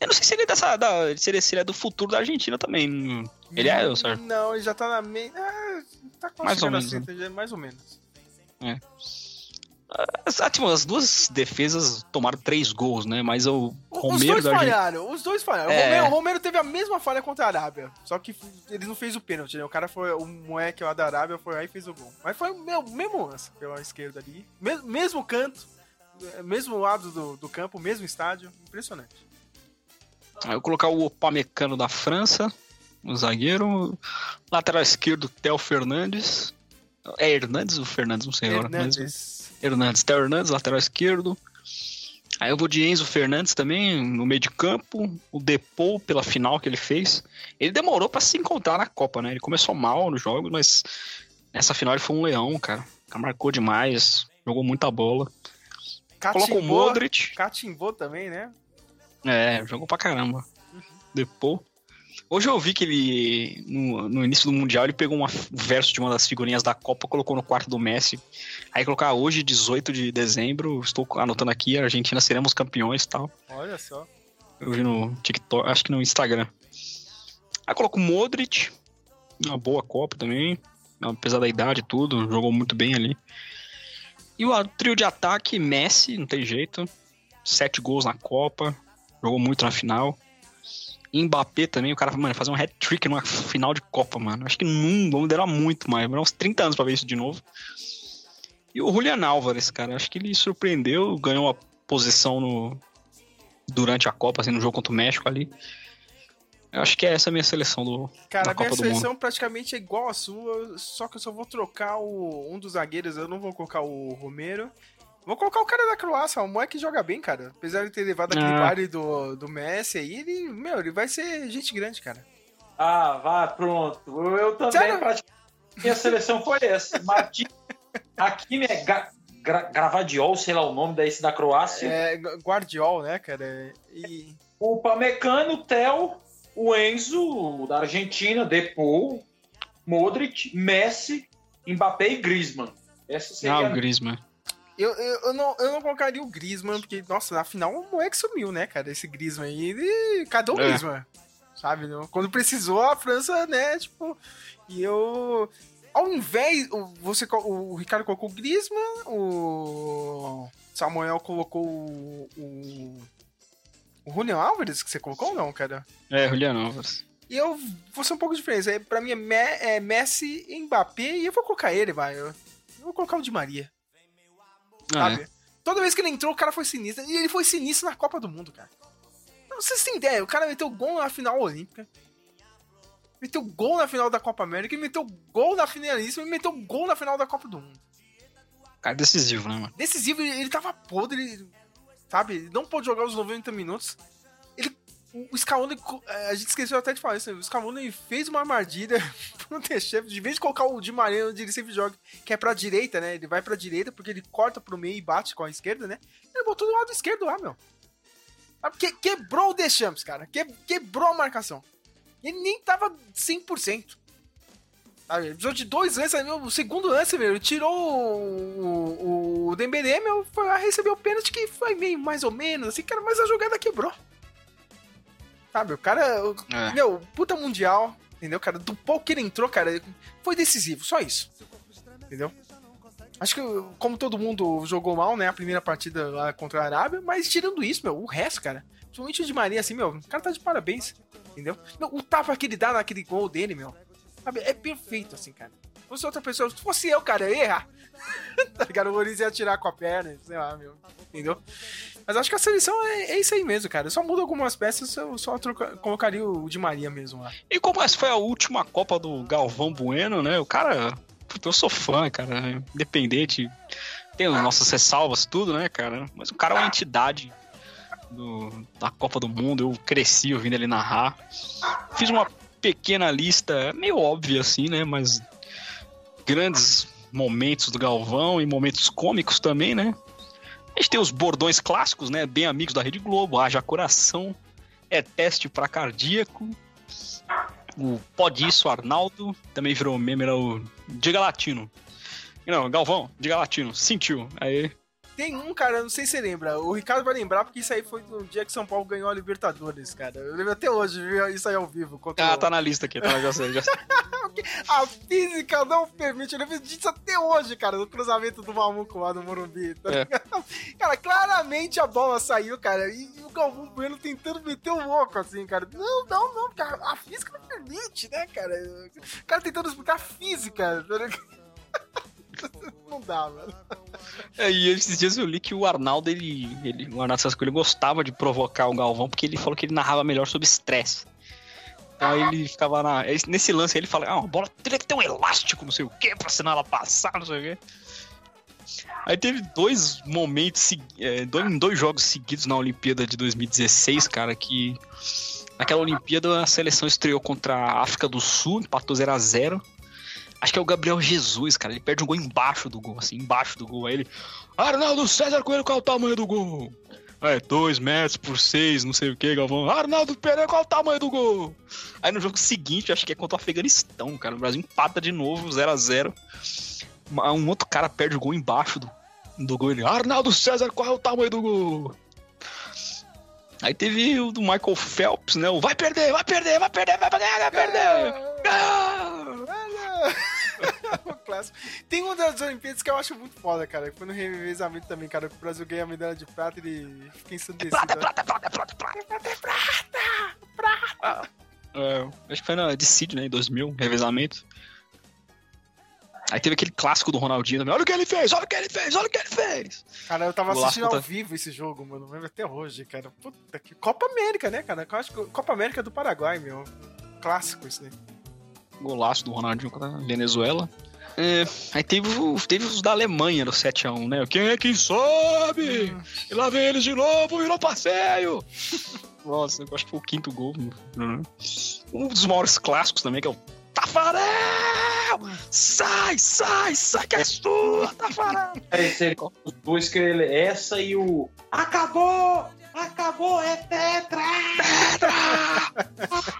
Eu não sei se ele é dessa. Da, se, ele, se ele é do futuro da Argentina também. Ele é, o Sérgio? Não, ele já tá na meia. Ah, tá quase Mais ou menos, assim, tá- mais ou menos. As, ah, tipo, as duas defesas tomaram três gols, né? Mas o O- os Romero dois falharam, os dois falharam. É. O, Romero, o Romero teve a mesma falha contra a Arábia, só que ele não fez o pênalti, né? O cara foi, o moleque lá da Arábia foi lá e fez o gol. Mas foi o meu, mesmo lance pela esquerda ali, mesmo, mesmo canto, eh, mesmo lado do, do campo, mesmo estádio, impressionante. Aí eu colocar o Opamecano da França, o zagueiro. Lateral esquerdo, Theo Fernandes. É Hernandes ou Fernandes? Não sei agora. mas- Hernandes. Theo Hernandes, lateral esquerdo. Aí eu vou de Enzo Fernandes também, no meio de campo. O Depou, pela final que ele fez. Ele demorou pra se encontrar na Copa, né? Ele começou mal nos jogos, mas nessa final ele foi um leão, cara. Marcou demais, jogou muita bola. Coloca o Modric. catimbou também, né? É, jogou pra caramba. Depou. Hoje eu vi que ele, no, no início do Mundial, ele pegou uma- um verso de uma das figurinhas da Copa, colocou no quarto do Messi. Aí colocar hoje, 18 de dezembro, estou anotando aqui, a Argentina seremos campeões e tal. Olha só. Eu vi no TikTok, acho que no Instagram. Aí coloco o Modric, uma boa Copa também, apesar da idade e tudo, jogou muito bem ali. E o trio de ataque, Messi, não tem jeito. Sete gols na Copa, jogou muito na final. Mbappé também, o cara, mano, fazer um hat-trick numa final de Copa, mano. Acho que não, vamos demorar muito mais, vai uns 30 anos pra ver isso de novo. E o Julian Álvares, cara, acho que ele surpreendeu, ganhou uma posição no, durante a Copa, assim, no jogo contra o México ali. Eu acho que é essa a minha seleção do, Cara, a minha seleção praticamente é igual a sua, só que eu só vou trocar o, um dos zagueiros, eu não vou colocar o Romero. Vou colocar o cara da Croácia, o moleque joga bem, cara. Apesar de ter levado aquele Ah. baile do, do Messi aí, ele, meu, ele vai ser gente grande, cara. Ah, vá, pronto. Eu, eu também, praticamente. Minha seleção foi essa. Martim, Hakimi é Ga- Gra- Gravadiol, sei lá o nome desse da Croácia. É, Guardiol, né, cara? E. O Pamecano, o Theo, o Enzo, da Argentina, Depou, Modric, Messi, Mbappé e Griezmann. Essa seria Ah, o Griezmann. Eu, eu, eu não, eu não colocaria o Griezmann, porque, nossa, na final o moleque sumiu, né, cara? Esse Griezmann aí. Ele... Cadê o É. Griezmann? sabe? Não? Quando precisou, a França, né, tipo. E eu. Ao invés. o- Você, o Ricardo colocou o Griezmann, o Samuel colocou o. o o Julian Álvares que você colocou ou não, cara? É, Juliano Alves. E eu vou ser um pouco diferente. É, Pra mim é, Me- é Messi, Mbappé e eu vou colocar ele, vai. Eu, eu vou colocar o Di Maria, sabe? é. Toda vez que ele entrou, o cara foi sinistro. E ele foi sinistro na Copa do Mundo, cara. Não sei se tem ideia. O cara meteu gol na final olímpica. Meteu gol na final da Copa América. Ele meteu gol na finalíssima. E meteu gol na final da Copa do Mundo. Cara decisivo, né, mano? Decisivo, ele, ele tava podre. Ele, sabe? Ele não pôde jogar os 90 minutos. O, Scaloni, eh, a gente esqueceu até de falar isso. O Scaloni fez uma armadilha pro Teixeira. De vez de colocar o Di Maria onde ele sempre joga, que é pra direita, né? Ele vai pra direita porque ele corta pro meio e bate com a esquerda, né? Ele botou do lado esquerdo lá, meu. Sabe? Que, quebrou o Deschamps, cara. Que, quebrou a marcação. Ele nem tava 100%. Sabe? Ele precisou de dois lances. meu, O segundo lance, meu, ele tirou o, o, o Dembélé, meu, foi lá receber o pênalti que foi meio mais ou menos, assim, cara, mas a jogada quebrou. Sabe, o cara, É. meu, puta mundial, entendeu, cara? Do pouco que ele entrou, cara, foi decisivo, só isso. Entendeu? Acho que, como todo mundo jogou mal, né, a primeira partida lá contra a Arábia, mas tirando isso, meu, o resto, cara, principalmente o de Maria, assim, meu, o cara tá de parabéns, entendeu? Meu, o tapa que ele dá naquele gol dele, meu, sabe, é perfeito, assim, cara. Se fosse outra pessoa, se fosse eu, cara, eu ia errar. tá ligado? O Roriz ia atirar com a perna, sei lá, meu, entendeu? Mas acho que a seleção é, é isso aí mesmo, cara. Só muda algumas peças, eu só troca- colocaria o de Maria mesmo lá. E como essa foi a última Copa do Galvão Bueno, né? O cara. Eu sou fã, cara. Independente. Tem as nossas ressalvas, tudo, né, cara? Mas o cara é uma entidade do, da Copa do Mundo. Eu cresci ouvindo ele narrar. Fiz uma pequena lista, meio óbvia assim, né? Mas grandes momentos do Galvão e momentos cômicos também, né? A gente tem os bordões clássicos, né? Bem amigos da Rede Globo, haja coração, é teste pra cardíaco. O Pode Isso Arnaldo também virou meme, era o Diga Latino. Não, Galvão, Diga Latino, sentiu. Aí, Tem um, cara, não sei se você lembra. O Ricardo vai lembrar porque isso aí foi no dia que São Paulo ganhou a Libertadores, cara. Eu lembro até hoje, viu isso aí ao vivo. contra ah, tá na lista aqui, tá, já sei, já sei. A física não permite. Eu lembro disso até hoje, cara, no cruzamento do Mamuco lá no Morumbi. tá É. Cara, claramente a bola saiu, cara, e, e o Galvão Bueno tentando meter o louco, assim, cara. Não, não, não, cara, a física não permite, né, cara? O cara tentando explicar a física. Não dá, mano. É, e esses dias eu li que o Arnaldo, ele, ele o Arnaldo Sasco, ele gostava de provocar o Galvão porque ele falou que ele narrava melhor sobre estresse. Então ele ficava na. Nesse lance ele fala, ah, a bola teria que ter um elástico, não sei o quê, pra senão ela passar, não sei o quê. Aí teve dois momentos, é, dois, dois jogos seguidos na Olimpíada de 2016, cara, que naquela Olimpíada a seleção estreou contra a África do Sul, empatou 0 a 0 Acho que é o Gabriel Jesus, cara. Ele perde um gol embaixo do gol, assim, embaixo do gol. Aí ele. Arnaldo César Coelho, qual é o tamanho do gol? É, 2 metros por 6, não sei o que, Galvão. Arnaldo Pereira, qual é o tamanho do gol? Aí no jogo seguinte, acho que é contra o Afeganistão, cara. O Brasil empata de novo, 0 a 0 Um outro cara perde o gol embaixo do, do gol. Ele, Arnaldo César, qual é o tamanho do gol? Aí teve o do Michael Phelps, né? O vai perder, vai perder, vai perder, vai perder, vai perder. Ah! O clássico. Tem uma das Olimpíadas que eu acho muito foda, cara. Foi no revezamento também, cara. Que o Brasil ganha a medalha de prata e ele fica ensandecido. Prata, prata, prata, prata, prata, prata. É, acho que foi na de Sydney, né, em 2000, revezamento. Aí teve aquele clássico do Ronaldinho também. Olha o que ele fez, olha o que ele fez, olha o que ele fez. Cara, eu tava assistindo ao contra- vivo esse jogo, mano. Lembro até hoje, cara. Puta que. Copa América, né, cara? Eu acho que Copa América do Paraguai, meu. Clássico isso aí. Golaço do Ronaldinho contra a Venezuela. É, aí teve, teve os da Alemanha no 7x1, né? Quem é quem sobe? E lá vem eles de novo, virou passeio! Nossa, eu acho que foi o quinto gol. né? Um dos maiores clássicos também, que é o Tafarel! Sai, sai, sai que é sua, Tafarel! É esse aí, os dois que ele. Essa e o. Acabou! Acabou! É tetra!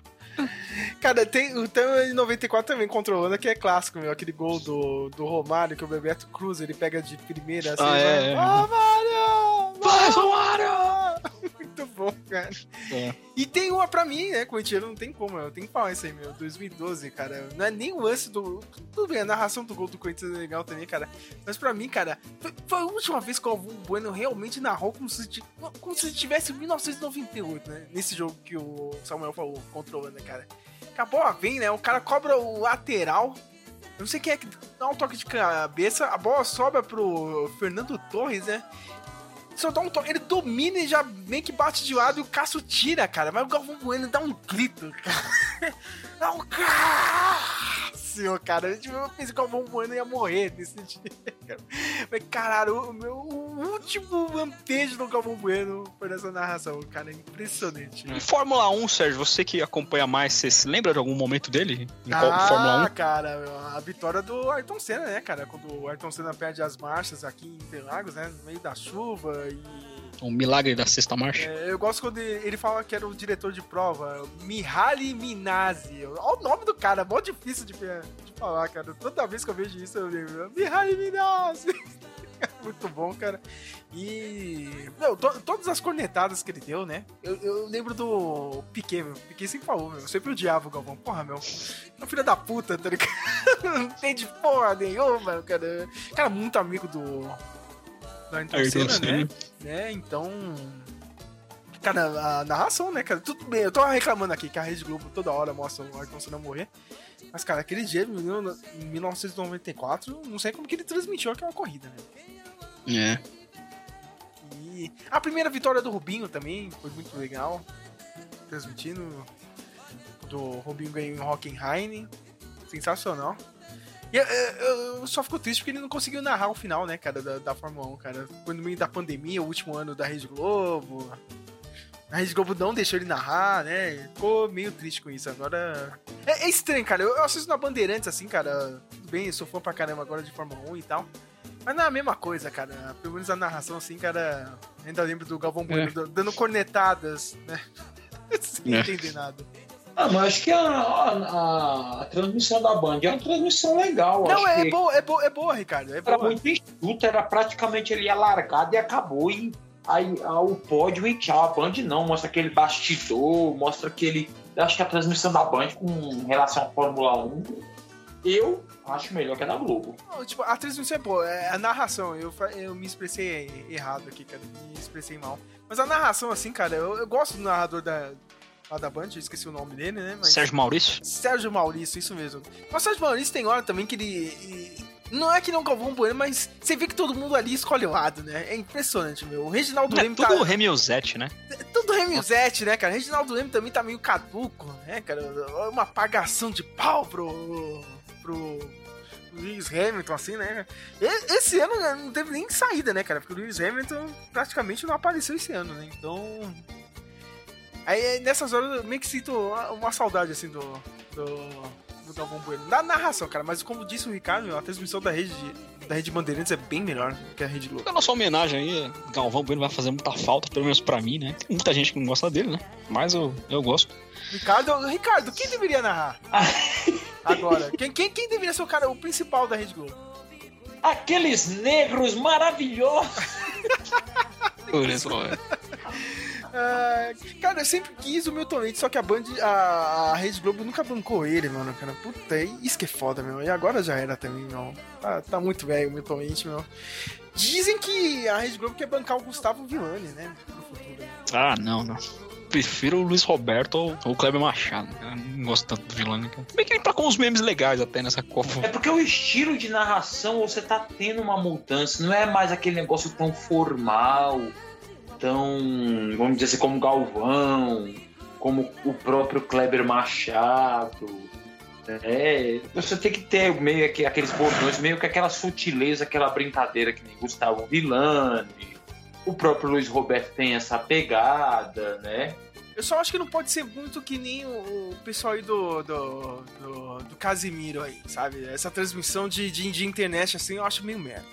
Cara, tem o tem em 94 também Holanda, que é clássico, meu. Aquele gol do, do Romário, que o Bebeto Cruz, ele pega de primeira assim. Ah, vai, é, é. Romário! Vai, Romário! Muito bom. cara. É. E tem uma pra mim, né, Corintiano, não tem como, eu tenho que falar isso aí, meu. 2012, cara. Não é nem o lance do. Tudo bem, a narração do gol do Corinthians é legal também, cara. Mas pra mim, cara, foi, foi a última vez que o Alvon Bueno realmente narrou como se, como se tivesse 1998, né? Nesse jogo que o Samuel falou, controlando, né, cara. Que a vem, né? O cara cobra o lateral. Eu não sei quem é que dá um toque de cabeça. A bola sobra pro Fernando Torres, né? Só dá um toque, ele domina e já meio que bate de lado e o Cássio tira, cara. Mas o Galvão Bueno dá um grito, cara. Dá um Cássio, cara. Tipo, Eu pensei que o Bueno ia morrer nesse dia, cara. Mas, caralho, o meu o último lampejo do Galvão Bueno foi nessa narração, cara. É impressionante. Em Fórmula 1, Sérgio, você que acompanha mais, você se lembra de algum momento dele? Em ah, Fórmula 1? cara, a vitória do Ayrton Senna, né, cara? Quando o Ayrton Senna perde as marchas aqui em Interlagos, né? No meio da chuva e O milagre da sexta marcha? É, eu gosto quando ele fala que era o diretor de prova, Mihaly Minasi. Olha o nome do cara, é mó difícil de, de falar, cara. Toda vez que eu vejo isso, eu lembro. Mihaly Minasi! Muito bom, cara. E. Meu, to- todas as cornetadas que ele deu, né? Eu, eu lembro do Piquet, meu. Piquet sempre falou, meu. Eu sempre odiava o Galvão. Porra, meu. É um filho da puta, tá ligado? Não entende porra nenhuma, cara. Cara, muito amigo do. Do Ayrton Ayrton Senna, né? Né? Então. Cara, a narração, né, cara? Tudo bem, eu tô reclamando aqui que a Rede Globo toda hora mostra o Ayrton Senna morrer. Mas, cara, aquele dia, em 1994, não sei como que ele transmitiu aquela corrida, né? É. E a primeira vitória do Rubinho também foi muito legal. Transmitindo. Do Rubinho ganhou em Hockenheim. Sensacional. E eu, eu- eu só fico triste porque ele não conseguiu narrar o final, né, cara, da, da Fórmula 1, cara. Foi no meio da pandemia, o último ano da Rede Globo. A Rede Globo não deixou ele narrar, né? Ficou meio triste com isso. Agora. É, é estranho, cara. Eu, eu assisto na Bandeirantes, assim, cara. Tudo bem, eu sou fã pra caramba agora de Fórmula 1 e tal. Mas não é a mesma coisa, cara. Pelo menos a narração, assim, cara. Ainda lembro do Galvão Bueno É. da- dando cornetadas, né? Sem É. entender nada. Ah, mas acho que a, a- a transmissão da Band é uma transmissão legal. Não, é, que boa, é boa, é boa, Ricardo. É era boa. muito enxuta, era praticamente ele ia largado e acabou. E aí o pódio e tchau. A Band não, mostra aquele bastidor, mostra aquele. Acho que a transmissão da Band com relação à Fórmula 1, eu acho melhor que a da Globo. Não, tipo, a transmissão é boa, é a narração. Eu, eu me expressei errado aqui, cara. Me expressei mal. Mas a narração, assim, cara, eu, eu gosto do narrador da, lá da Band, eu esqueci o nome dele, né? Mas... Sérgio Maurício? Sérgio Maurício, isso mesmo. Mas o Sérgio Maurício tem hora também que ele. Não é que não Galvão Bueno, mas você vê que todo mundo ali escolhe o lado, né? É impressionante, meu. O Reginaldo É Leme tudo tá. Remiozete, né? Tudo Remilzete, né, cara? Reginaldo Leme também tá meio caduco, né, cara? Uma apagação de pau pro. pro. Lewis Hamilton, assim, né? Esse ano né, não teve nem saída, né, cara? Porque o Lewis Hamilton praticamente não apareceu esse ano, né? Então. Aí nessas horas eu meio que sinto uma saudade, assim, do. do. do Galvão Bueno. Da narração, cara, mas como disse o Ricardo, a transmissão da rede. da rede Bandeirantes é bem melhor que a rede Globo. A nossa homenagem aí, Galvão Bueno vai fazer muita falta, pelo menos pra mim, né? Tem muita gente que não gosta dele, né? Mas eu, eu gosto. Ricardo, Ricardo, quem deveria narrar? Agora, quem, quem, quem deveria ser o cara, o principal da Rede Globo? Aqueles negros maravilhosos! Por isso, Ah, cara, eu sempre quis o Milton Leite, só que a Band, a, a Rede Globo nunca bancou ele, mano, cara. Puta, isso que é foda, meu. E agora já era também, meu. Tá, tá muito velho o Milton Leite, meu. Dizem que a Rede Globo quer bancar o Gustavo Villani, né? No futuro. Ah, não, não. Prefiro o Luiz Roberto ou ou o Kleber Machado. Eu não gosto tanto do vilão, cara. Bem que ele tá com uns memes legais até nessa Copa. É porque o estilo de narração você tá tendo uma mudança, não é mais aquele negócio tão formal, tão, vamos dizer assim, como Galvão, como o próprio Kleber Machado. É, você tem que ter meio que aqueles bordões, meio que aquela sutileza, aquela brincadeira que nem Gustavo Villani. O próprio Luiz Roberto tem essa pegada, né? Eu só acho que não pode ser muito que nem o, o pessoal aí do, do, do, do Casimiro aí, sabe? Essa transmissão de, de, de internet assim eu acho meio merda.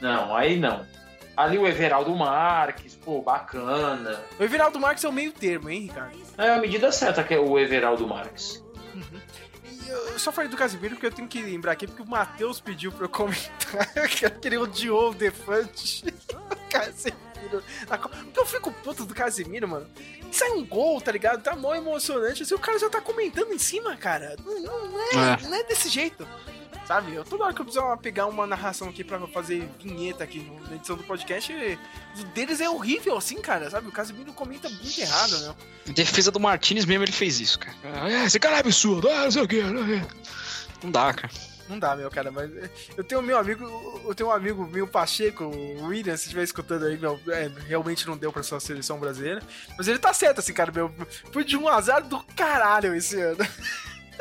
Não, aí não. Ali o Everaldo Marques, pô, bacana. O Everaldo Marques é o meio termo, hein, Ricardo? É a medida certa que é o Everaldo Marques. E eu só falei do Casimiro porque eu tenho que lembrar aqui, porque o Matheus pediu pra eu comentar que ele odiou o Defante. Casimiro. Porque eu fico puto do Casimiro, mano. Sai um gol, tá ligado? Tá mó emocionante. Assim, o cara já tá comentando em cima, cara. Não, não- não é, É. não é desse jeito. Sabe? Eu, toda hora que eu precisar pegar uma narração aqui pra fazer vinheta aqui no- na edição do podcast, o deles é horrível, assim, cara. Sabe? O Casimiro comenta muito errado, né? Em defesa do Martinez mesmo, ele fez isso, cara. Ah, esse cara é absurdo, ah, não sei o que. Não dá, cara. Não dá, meu, cara, mas eu tenho meu amigo, eu tenho um amigo meu Pacheco, o William, se estiver escutando aí, meu, é, realmente não deu pra sua seleção brasileira. Mas ele tá certo, assim, cara, meu. Foi de um azar do caralho esse ano.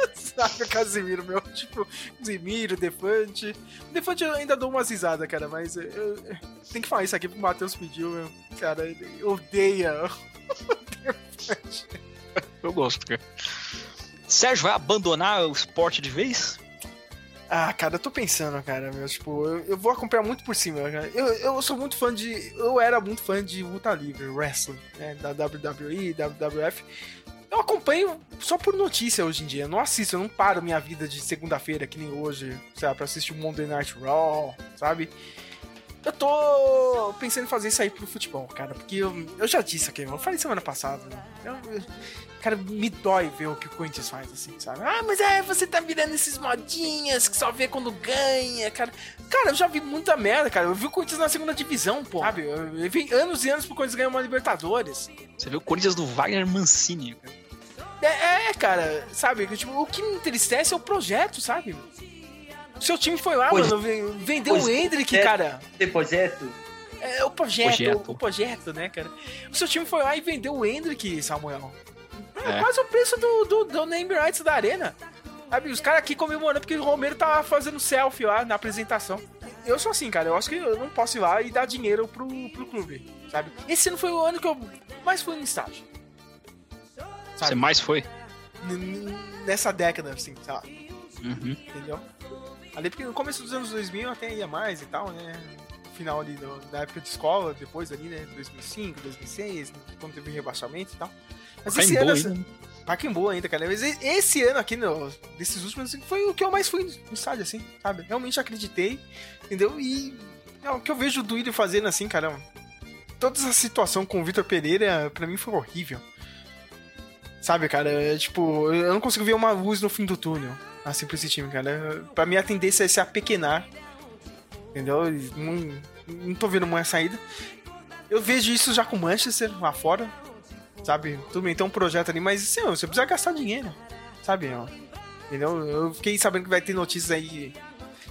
O Casimiro, meu, tipo, Casimiro, Defante. Defante eu ainda dou umas risadas, cara, mas eu, eu- tem que falar isso aqui pro Matheus pediu, meu. Cara, ele odeia. o Defante. Eu gosto, cara. Sérgio vai abandonar o esporte de vez? Ah, cara, eu tô pensando, cara, meu, tipo, eu, eu vou acompanhar muito por cima, cara. Eu, eu sou muito fã de. Eu era muito fã de luta livre, wrestling, né? Da WWE, WWF. Eu acompanho só por notícia hoje em dia. Eu não assisto, eu não paro minha vida de segunda-feira, que nem hoje, sabe, pra assistir o Monday Night Raw, sabe? Eu tô pensando em fazer isso aí pro futebol, cara, porque eu, eu já disse aqui, eu falei semana passada, né? Eu- eu- cara, me dói ver o que o Corinthians faz, assim, sabe? Ah, mas é, você tá virando esses modinhas que só vê quando ganha, cara. Cara, eu já vi muita merda, cara. Eu vi o Corinthians na segunda divisão, pô. Sabe? Eu, vi anos e anos pro Corinthians ganhar uma Libertadores. Você vê o Corinthians do Wagner Mancini, cara. É, é, cara, sabe? Tipo, o que me entristece é o projeto, sabe? O seu time foi lá, Pois- mano, ve- vendeu pois o Hendrick, é. cara. Tem projeto? É o projeto, Projeto. o projeto, né, cara? O seu time foi lá e vendeu o Hendrick, Samuel. É, É. quase o preço do, do, do name rights da arena. Sabe, os caras aqui comemorando porque o Romero tava fazendo selfie lá na apresentação. Eu sou assim, cara, eu acho que eu não posso ir lá e dar dinheiro pro, pro clube, sabe? Esse ano foi o ano que eu mais fui no estádio. Você mais foi? N- Nessa década, assim, sei lá, Uhum. entendeu? Ali porque no começo dos anos 2000 eu até ia mais e tal, né? Final ali do- da época de escola, depois ali, né? 2005, 2006, quando teve rebaixamento e tal. Mas esse ano, ainda. Pacaembu ainda, cara. Mas esse ano aqui, no, desses últimos, assim, foi o que eu mais fui no estádio, assim, sabe? Realmente acreditei, entendeu? E é, o que eu vejo do Willian fazendo, assim, cara, toda essa situação com o Vitor Pereira, pra mim foi horrível. Sabe, cara, é, tipo, eu não consigo ver uma luz no fim do túnel, assim, pra esse time, cara. Pra mim a tendência é se apequenar, entendeu? Não, não tô vendo uma saída. Eu vejo isso já com Manchester lá fora, sabe? Tudo bem, tem um projeto ali, mas assim, você precisa gastar dinheiro, sabe? ó. Entendeu? Eu fiquei sabendo que vai ter notícias aí,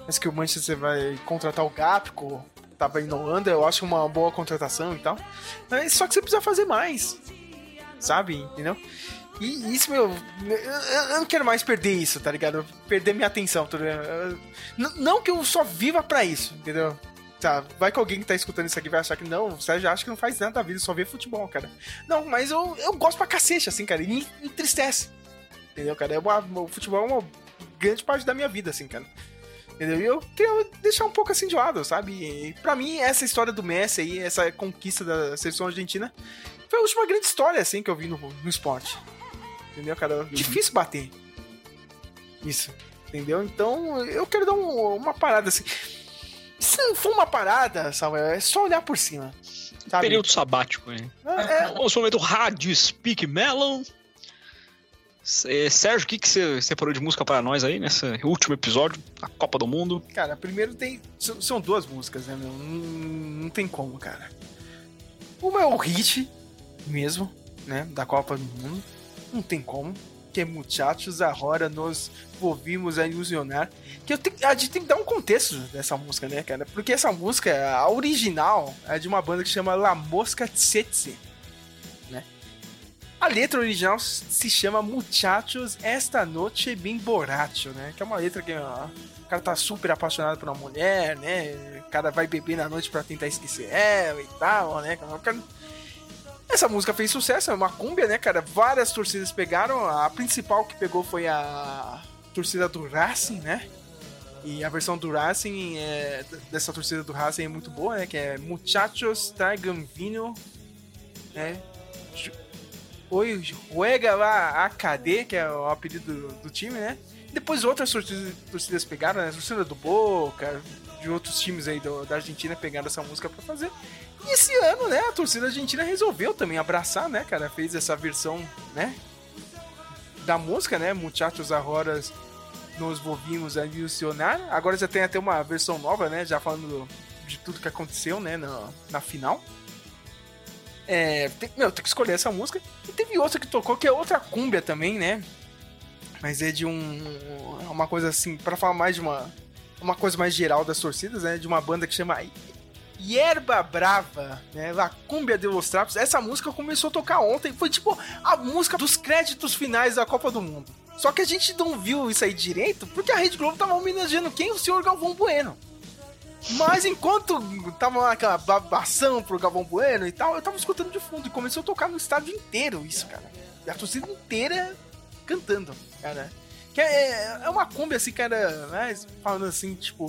mas que o Manchester vai contratar o Gapco, tava indo Holanda, eu acho uma boa contratação e tal. Mas só que você precisa fazer mais, sabe? Entendeu? E isso, meu, eu, não quero mais perder isso, tá ligado? Perder minha atenção, tá ligado? Não que eu só viva pra isso, entendeu? Tá, vai que alguém que tá escutando isso aqui vai achar que não, o Sérgio acha que não faz nada da vida, só vê futebol, cara. Não, mas eu, eu gosto pra cacete, assim, cara, e me entristece. Entendeu, cara? É uma, o futebol é uma grande parte da minha vida, assim, cara. Entendeu? E eu queria deixar um pouco assim de lado, sabe? E pra mim, essa história do Messi aí, essa conquista da seleção argentina, foi a última grande história, assim, que eu vi no, no esporte. Entendeu, cara? Difícil bater. Isso. Entendeu? Então, eu quero dar um- uma parada assim. Se não for uma parada, Samuel, é só olhar por cima. Sabe? Período sabático, hein? É, Vamos pro momento Rádio Speak Melon. Sérgio, o que, que você separou de música para nós aí nesse último episódio da Copa do Mundo? Cara, primeiro tem. São, são duas músicas, né, meu? Não, não tem como, cara. Uma é o hit mesmo, né? Da Copa do Mundo. Não tem como. Que é Muchachos, agora nos volvimos a ilusionar. Que eu tenho, a gente tem que dar um contexto dessa música, né, cara? Porque essa música, a original, é de uma banda que chama La Mosca Tsetse, né? A letra original se chama Muchachos Esta Noche Bem Borracho, né? Que é uma letra que ó, o cara tá super apaixonado por uma mulher, né? O cara vai beber na noite pra tentar esquecer ela e tal, né? O cara- Essa música fez sucesso, é uma cúmbia, né, cara? Várias torcidas pegaram. A principal que pegou foi a torcida do Racing, né? E a versão do Racing, é, dessa torcida do Racing é muito boa, né? Que é Muchachos Traigan Vino, né? Oi, Juega lá AKD, que é o apelido do, do time, né? Depois outras torcidas, torcidas pegaram, né? A torcida do Boca, de outros times aí do- da Argentina pegaram essa música pra fazer. Esse ano, né, a torcida argentina resolveu também abraçar, né, cara? Fez essa versão, né? Da música, né? Muchachos Arroras nos volvimos a ilusionar. Agora já tem até uma versão nova, né? Já falando de tudo que aconteceu, né? Na, na final. É, tem, meu, tem que escolher essa música. E teve outra que tocou, que é outra cúmbia também, né? Mas é de um. Uma coisa assim, para falar mais de uma. Uma coisa mais geral das torcidas, né? De uma banda que chama Yerba Brava, né? La Cumbia de los Trapos. Essa música começou a tocar ontem. Foi tipo a música dos créditos finais da Copa do Mundo. Só que a gente não viu isso aí direito porque a Rede Globo tava homenageando quem? O senhor Galvão Bueno. Mas enquanto tava aquela babação pro Galvão Bueno e tal, eu tava escutando de fundo e começou a tocar no estádio inteiro isso, cara. E a torcida inteira cantando, cara. Que é, é uma Kombi assim, cara, né? Falando assim, tipo,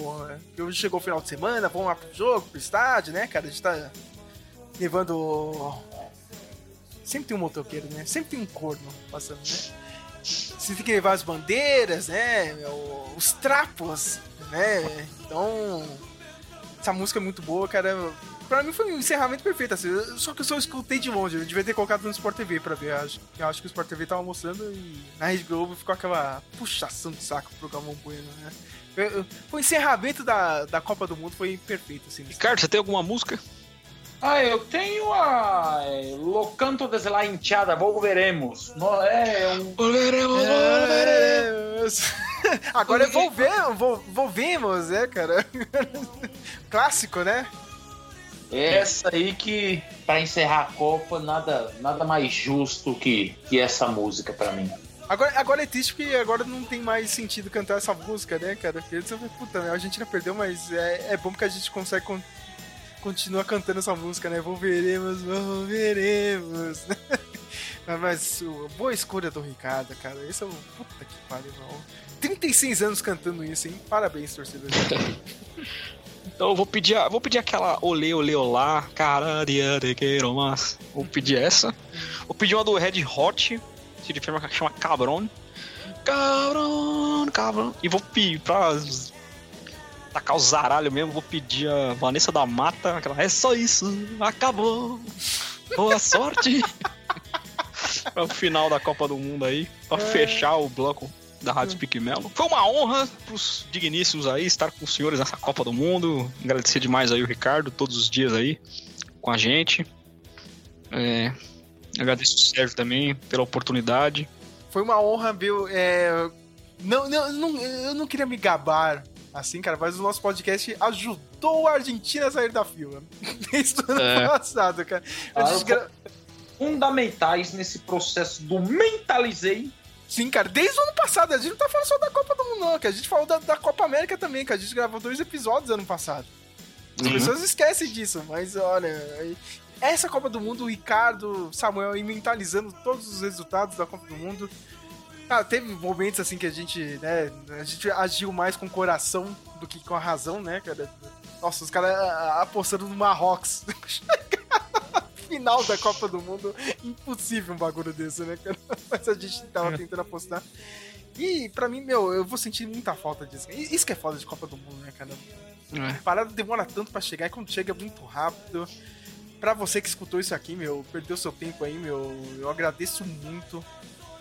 hoje chegou o final de semana, vamos lá pro jogo, pro estádio, né, cara? A gente tá levando. Sempre tem um motoqueiro, né? Sempre tem um corno passando, né? Você tem que levar as bandeiras, né? Os trapos, né? Então. Essa música é muito boa, cara pra mim foi um encerramento perfeito, assim. Só que eu só escutei de longe. Eu devia ter colocado no Sport TV pra ver. Eu acho, eu acho que o Sport TV tava mostrando e na Rede Globo ficou aquela puxação de saco pro Galvão Bueno, né? O encerramento da, da Copa do Mundo foi perfeito, assim. Ricardo, você tem alguma música? Ah, eu tenho a é, Lo Canto desde la hinchada, volveremos. No, é um... Volveremos, volveremos. Agora é volvemos, volvemos, né, cara? Clássico, né? Essa aí que, para encerrar a Copa, nada, nada mais justo que, que essa música para mim. Agora, agora é triste porque agora não tem mais sentido cantar essa música, né, cara? Porque você puta, né? A Argentina perdeu, mas é, é bom que a gente consegue con continuar cantando essa música, né? Volveremos, volveremos. mas boa escolha do Ricardo, cara. Esse é o. Puta que pariu, não. 36 anos cantando isso, hein? Parabéns, torcedor. Então eu vou pedir, vou pedir aquela olê, olê, olá, cararia de queiro mas. Vou pedir essa. Vou pedir uma do Red Hot, se ele chama, chama Cabron. Cabron, Cabron. E vou pedir pra tacar o zaralho mesmo, vou pedir a Vanessa da Mata, aquela, é só isso, acabou. Boa sorte. para o final da Copa do Mundo aí, pra é. fechar o bloco da Rádio Speak Melo. Foi uma honra pros digníssimos aí estar com os senhores nessa Copa do Mundo. Agradecer demais aí o Ricardo, todos os dias aí com a gente. É, agradeço o Sérgio também pela oportunidade. Foi uma honra, Bill. É, não, não, não, eu não queria me gabar assim, cara, mas o nosso podcast ajudou a Argentina a sair da fila. Desde o ano é. passado, cara. Ah, gra... Fundamentais nesse processo do mentalizei Sim, cara, desde o ano passado. A gente não tá falando só da Copa do Mundo, não, que a gente falou da, da Copa América também, que a gente gravou dois episódios ano passado. As uhum. pessoas esquecem disso, mas olha. Essa Copa do Mundo, o Ricardo, Samuel, e mentalizando todos os resultados da Copa do Mundo. Cara, teve momentos assim que a gente, né, a gente agiu mais com o coração do que com a razão, né, cara? Nossa, os caras apostando no Marrocos. final da Copa do Mundo. Impossível um bagulho desse, né, cara? Mas a gente tava é. tentando apostar. E pra mim, meu, eu vou sentir muita falta disso. Isso que é foda de Copa do Mundo, né, cara? É. A parada demora tanto para chegar e quando chega é muito rápido. Pra você que escutou isso aqui, meu, perdeu seu tempo aí, meu, eu agradeço muito.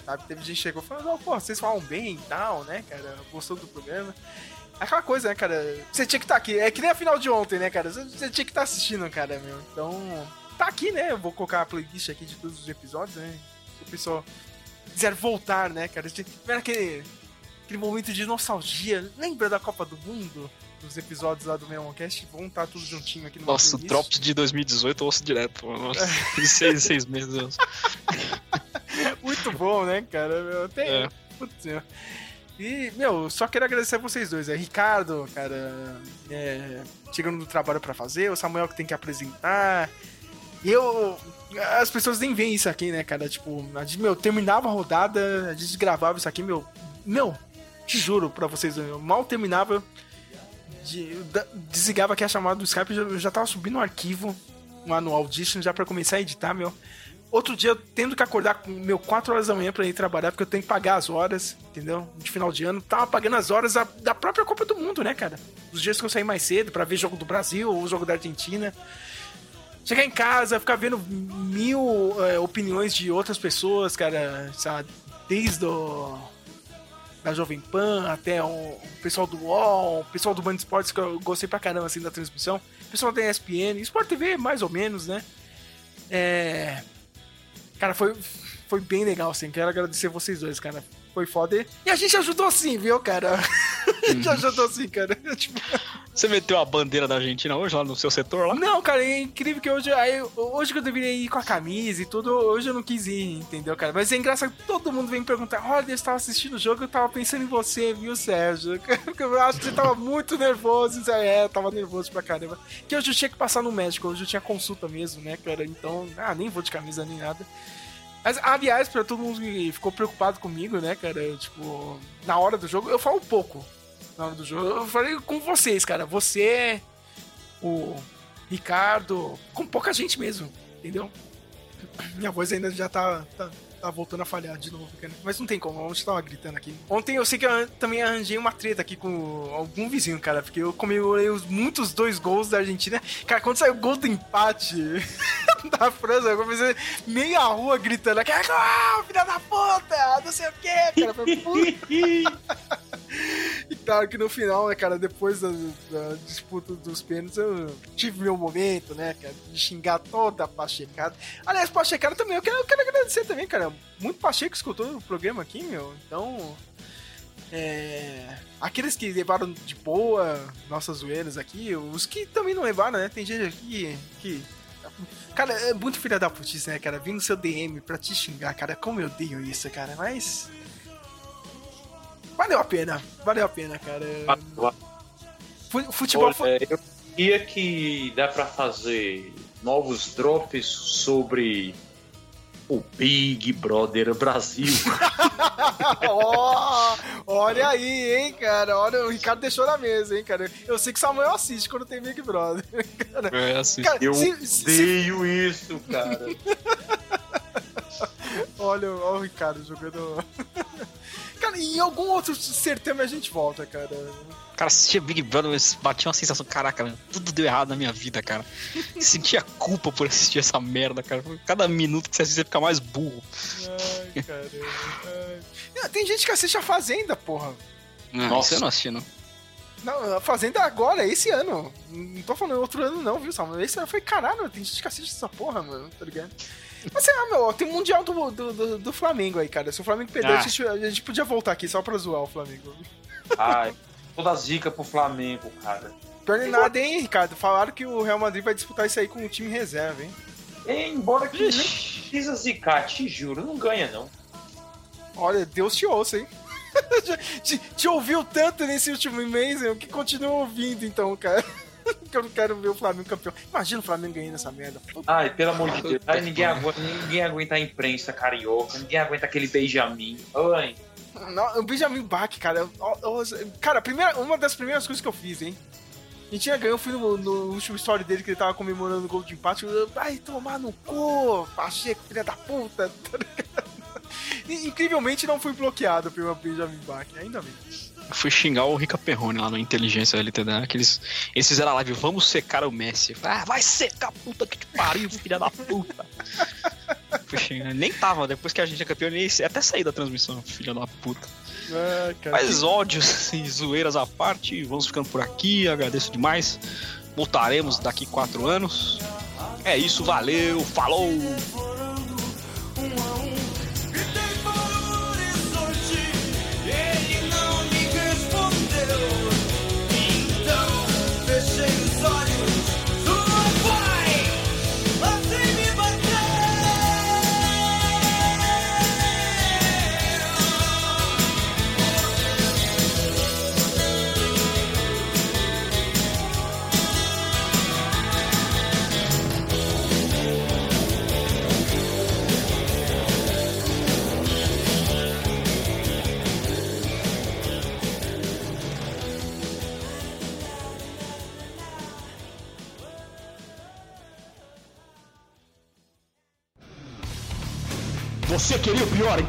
Sabe? Teve gente que chegou falando, oh, pô, vocês falam bem e tal, né, cara? Gostou do programa. Aquela coisa, né, cara? Você tinha que estar tá aqui. É que nem a final de ontem, né, cara? Você tinha que estar tá assistindo, cara, meu. Então, tá aqui, né? Eu vou colocar a playlist aqui de todos os episódios, né? Se o pessoal quiser voltar, né, cara? Tiver aquele, aquele momento de nostalgia. Lembra da Copa do Mundo? Dos episódios lá do Memoncast, vão estar tá tudo juntinho aqui no Nossa, o Drops de 2018 eu ouço direto, mano. seis, seis meses. Muito bom, né, cara? Meu, tem... É. Putz, e, meu, só quero agradecer a vocês dois. É Ricardo, cara, é, chegando no trabalho para fazer, o Samuel que tem que apresentar, e eu. As pessoas nem veem isso aqui, né, cara? Tipo, a gente, meu, terminava a rodada, a gente gravava isso aqui, meu. Não, te juro pra vocês, eu mal terminava. De, desligava aqui a chamada do Skype, eu já, já tava subindo um arquivo lá no Audition já pra começar a editar, meu. Outro dia, tendo que acordar com meu 4 horas da manhã pra ir trabalhar, porque eu tenho que pagar as horas, entendeu? De final de ano. Tava pagando as horas da, da própria Copa do Mundo, né, cara? Os dias que eu saí mais cedo para ver jogo do Brasil ou jogo da Argentina chegar em casa, ficar vendo mil é, opiniões de outras pessoas, cara, sabe? Desde o, da Jovem Pan até o, pessoal do UOL, o pessoal do Band Esportes, que eu gostei pra caramba assim da transmissão, o pessoal da ESPN, Sport TV mais ou menos, né? É. Cara, foi, foi bem legal, assim. Quero agradecer vocês dois, cara. Foi foda. E a gente ajudou sim, viu, cara? a gente ajudou sim, cara. Tipo... Você meteu a bandeira da Argentina hoje lá no seu setor lá? Não, cara, é incrível que hoje. Aí, hoje que eu deveria ir com a camisa e tudo, hoje eu não quis ir, entendeu, cara? Mas é engraçado que todo mundo vem me perguntar: olha, eu estava assistindo o jogo, eu tava pensando em você, viu, Sérgio? Eu acho que você tava muito nervoso. É, eu tava nervoso pra caramba. Que hoje eu tinha que passar no médico, hoje eu tinha consulta mesmo, né, cara? Então, ah, nem vou de camisa nem nada. Mas, aliás, pra todo mundo que ficou preocupado comigo, né, cara? Tipo, na hora do jogo, eu falo pouco na hora do jogo. Eu falei com vocês, cara. Você, o Ricardo, com pouca gente mesmo, entendeu? Minha voz ainda já tá, tá, tá voltando a falhar de novo, cara. Mas não tem como, ontem tava gritando aqui. Ontem eu sei que eu também arranjei uma treta aqui com algum vizinho, cara, porque eu comemorei muitos dois gols da Argentina. Cara, quando saiu o gol do empate da França, eu comecei meia rua gritando: aqui, ah, filha da puta, não sei o que, cara. Foi puta. E claro que no final, né, cara, depois da, da disputa dos pênaltis, eu tive meu momento, né, cara, de xingar toda a Pachecada. Aliás, Pachecada também, eu quero, eu quero agradecer também, cara. Muito Pacheco escutou o programa aqui, meu. Então, é, aqueles que levaram de boa nossas zoeiras aqui, os que também não levaram, né? Tem gente aqui que. Cara, é muito filha da putice, né, cara? Vindo seu DM pra te xingar, cara. Como eu odeio isso, cara. Mas. Valeu a pena. Valeu a pena, cara. Futebol Olha, foi. Eu queria que dá pra fazer novos drops sobre o Big Brother Brasil. oh, olha aí, hein, cara. Olha, o Ricardo deixou na mesa, hein, cara. Eu sei que Samuel assiste quando tem Big Brother. Cara, é, assiste. Cara, eu se, odeio se... isso, cara. olha, olha o Ricardo jogando. Cara, em algum outro certame a gente volta, cara. Cara, assistia Big Brother, batia uma sensação, caraca, tudo deu errado na minha vida, cara. Sentia culpa por assistir essa merda, cara. Cada minuto que você assiste, você fica mais burro. Ai, caramba. Tem gente que assiste a Fazenda, porra. Não, Nossa. eu não assisti, não. Não, a Fazenda agora, esse ano. Não tô falando outro ano, não, viu, Samuel? Esse ano foi caralho, tem gente que assiste essa porra, mano, tá ligado? Mas sei lá, meu, tem Mundial do, do, do, do, Flamengo aí, cara. Se o Flamengo perder, ah. a, gente, a, gente, podia voltar aqui só pra zoar o Flamengo. Ai, toda zica pro Flamengo, cara. Pior nada, hein, Ricardo? Falaram que o Real Madrid vai disputar isso aí com o time reserva, hein? É, embora que nem precisa zicar, te juro, não ganha, não. Olha, Deus te ouça, hein? te, te, ouviu tanto nesse último mês, eu que continua ouvindo, então, cara. que eu não quero ver o Flamengo campeão. Imagina o Flamengo ganhando essa merda. Ai, pelo amor de Deus. Ai, ninguém, aguenta, ninguém aguenta a imprensa carioca, ninguém aguenta aquele Benjamin. Ai. Não, o Benjamin Bach, cara. cara, primeira, uma das primeiras coisas que eu fiz, hein? A gente tinha ganho, eu fui no, no, último story dele que ele tava comemorando o gol de empate. Eu, Vai tomar no cu, Pacheco, filha da puta. Tá incrivelmente não fui bloqueado pelo Benjamin Bach, ainda bem fui xingar o Rica Perrone lá no Inteligência LTD, que eles, eles fizeram a live, vamos secar o Messi. Ah, vai secar, puta que te pariu, filha da puta. Nem tava, depois que a gente é campeão, nem até saí da transmissão, filha da puta. Ah, Mas ódios e zoeiras à parte, vamos ficando por aqui, agradeço demais. Voltaremos daqui quatro anos. É isso, valeu, falou!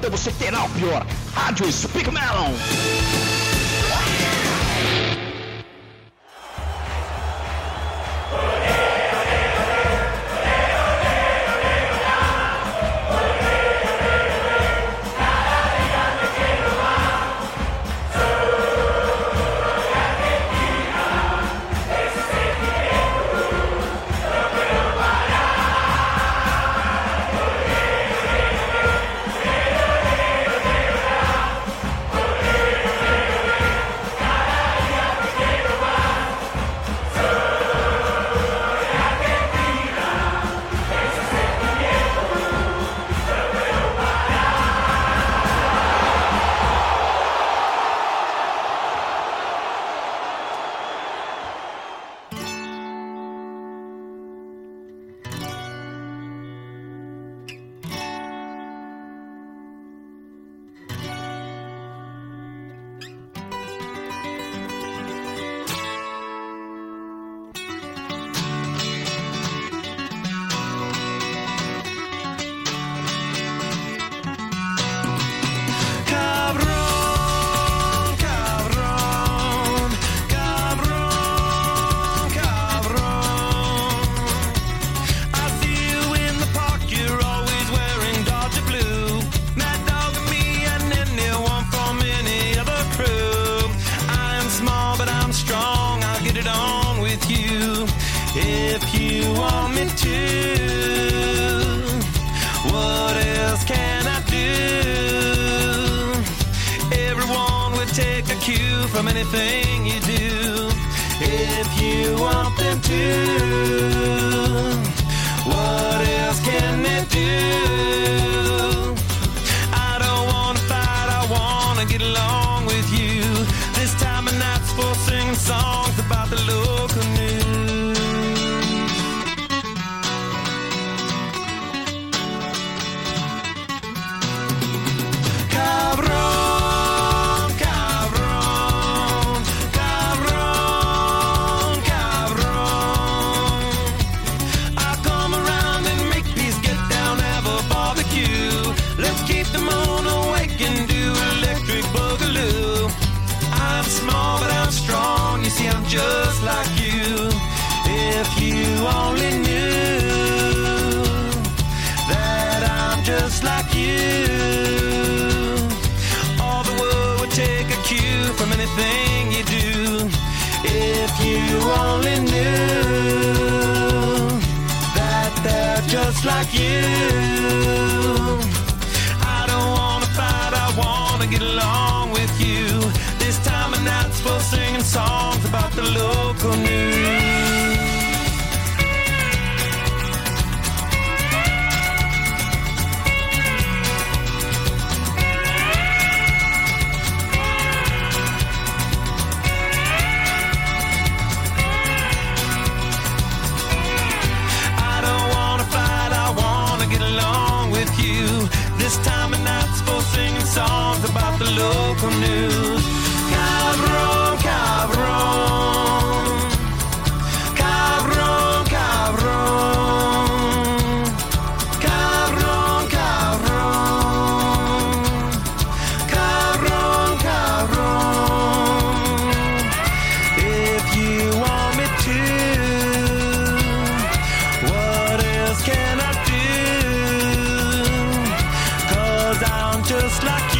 Então você terá o pior. Rádio Speak Melon. if you want me to. What else can I do? Everyone would take a cue from anything you do. If you want them to, what else can they do? Just like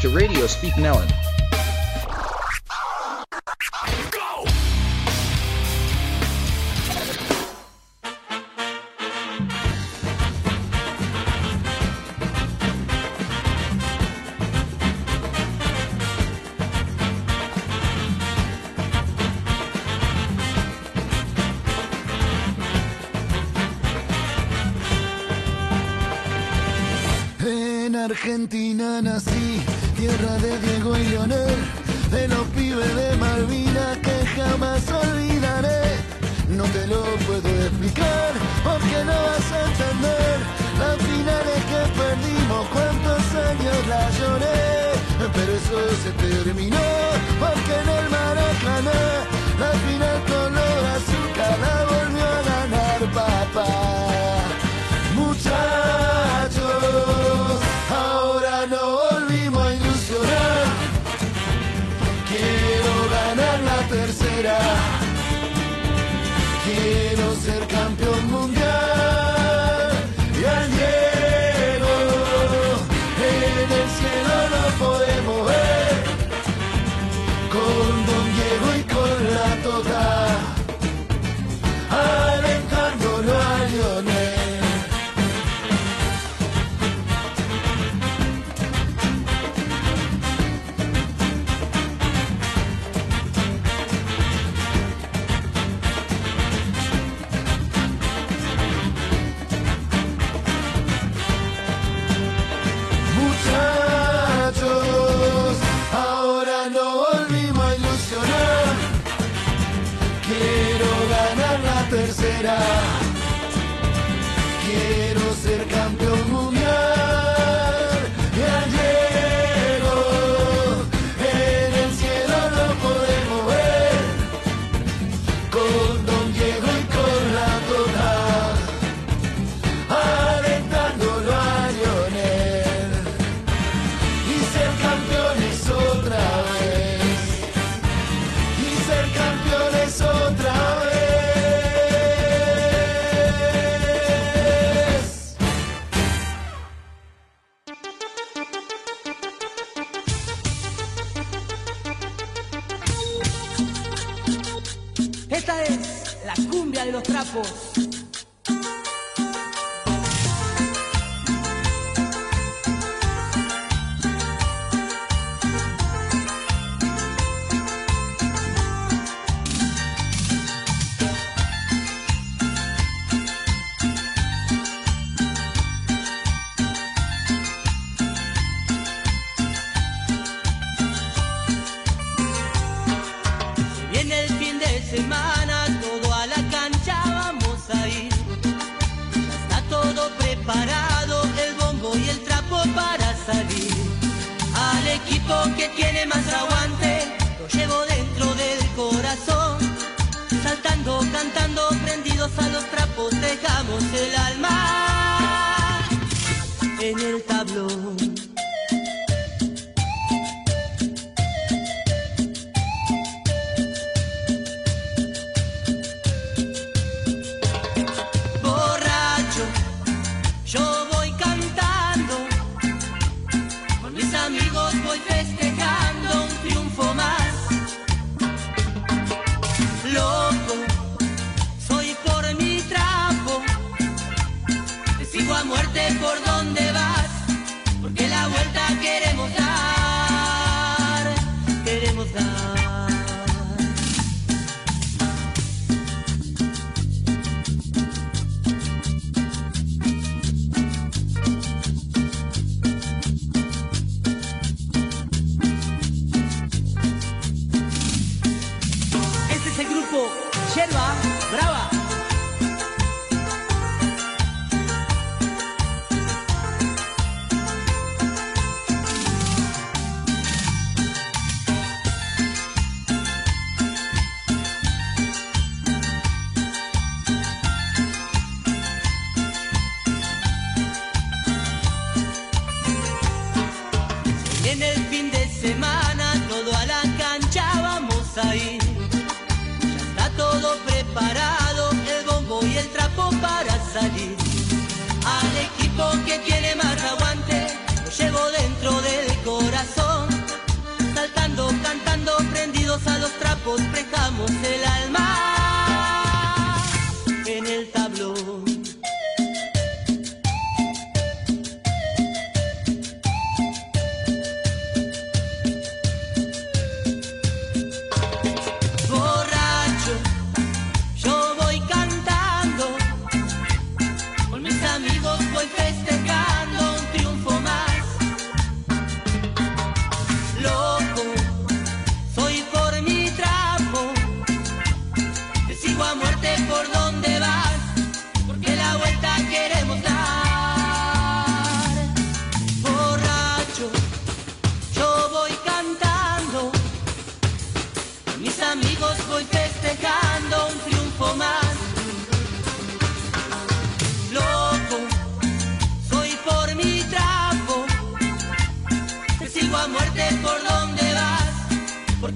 to Radio Speak Nellen.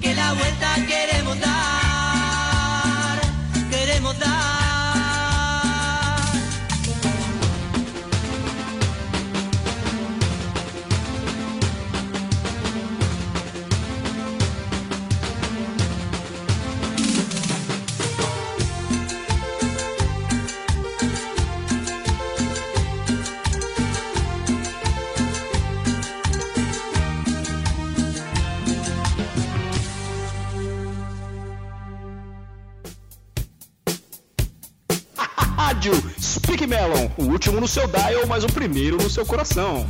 que la vuelta queremos dar. seu dial, mas o primeiro no seu coração.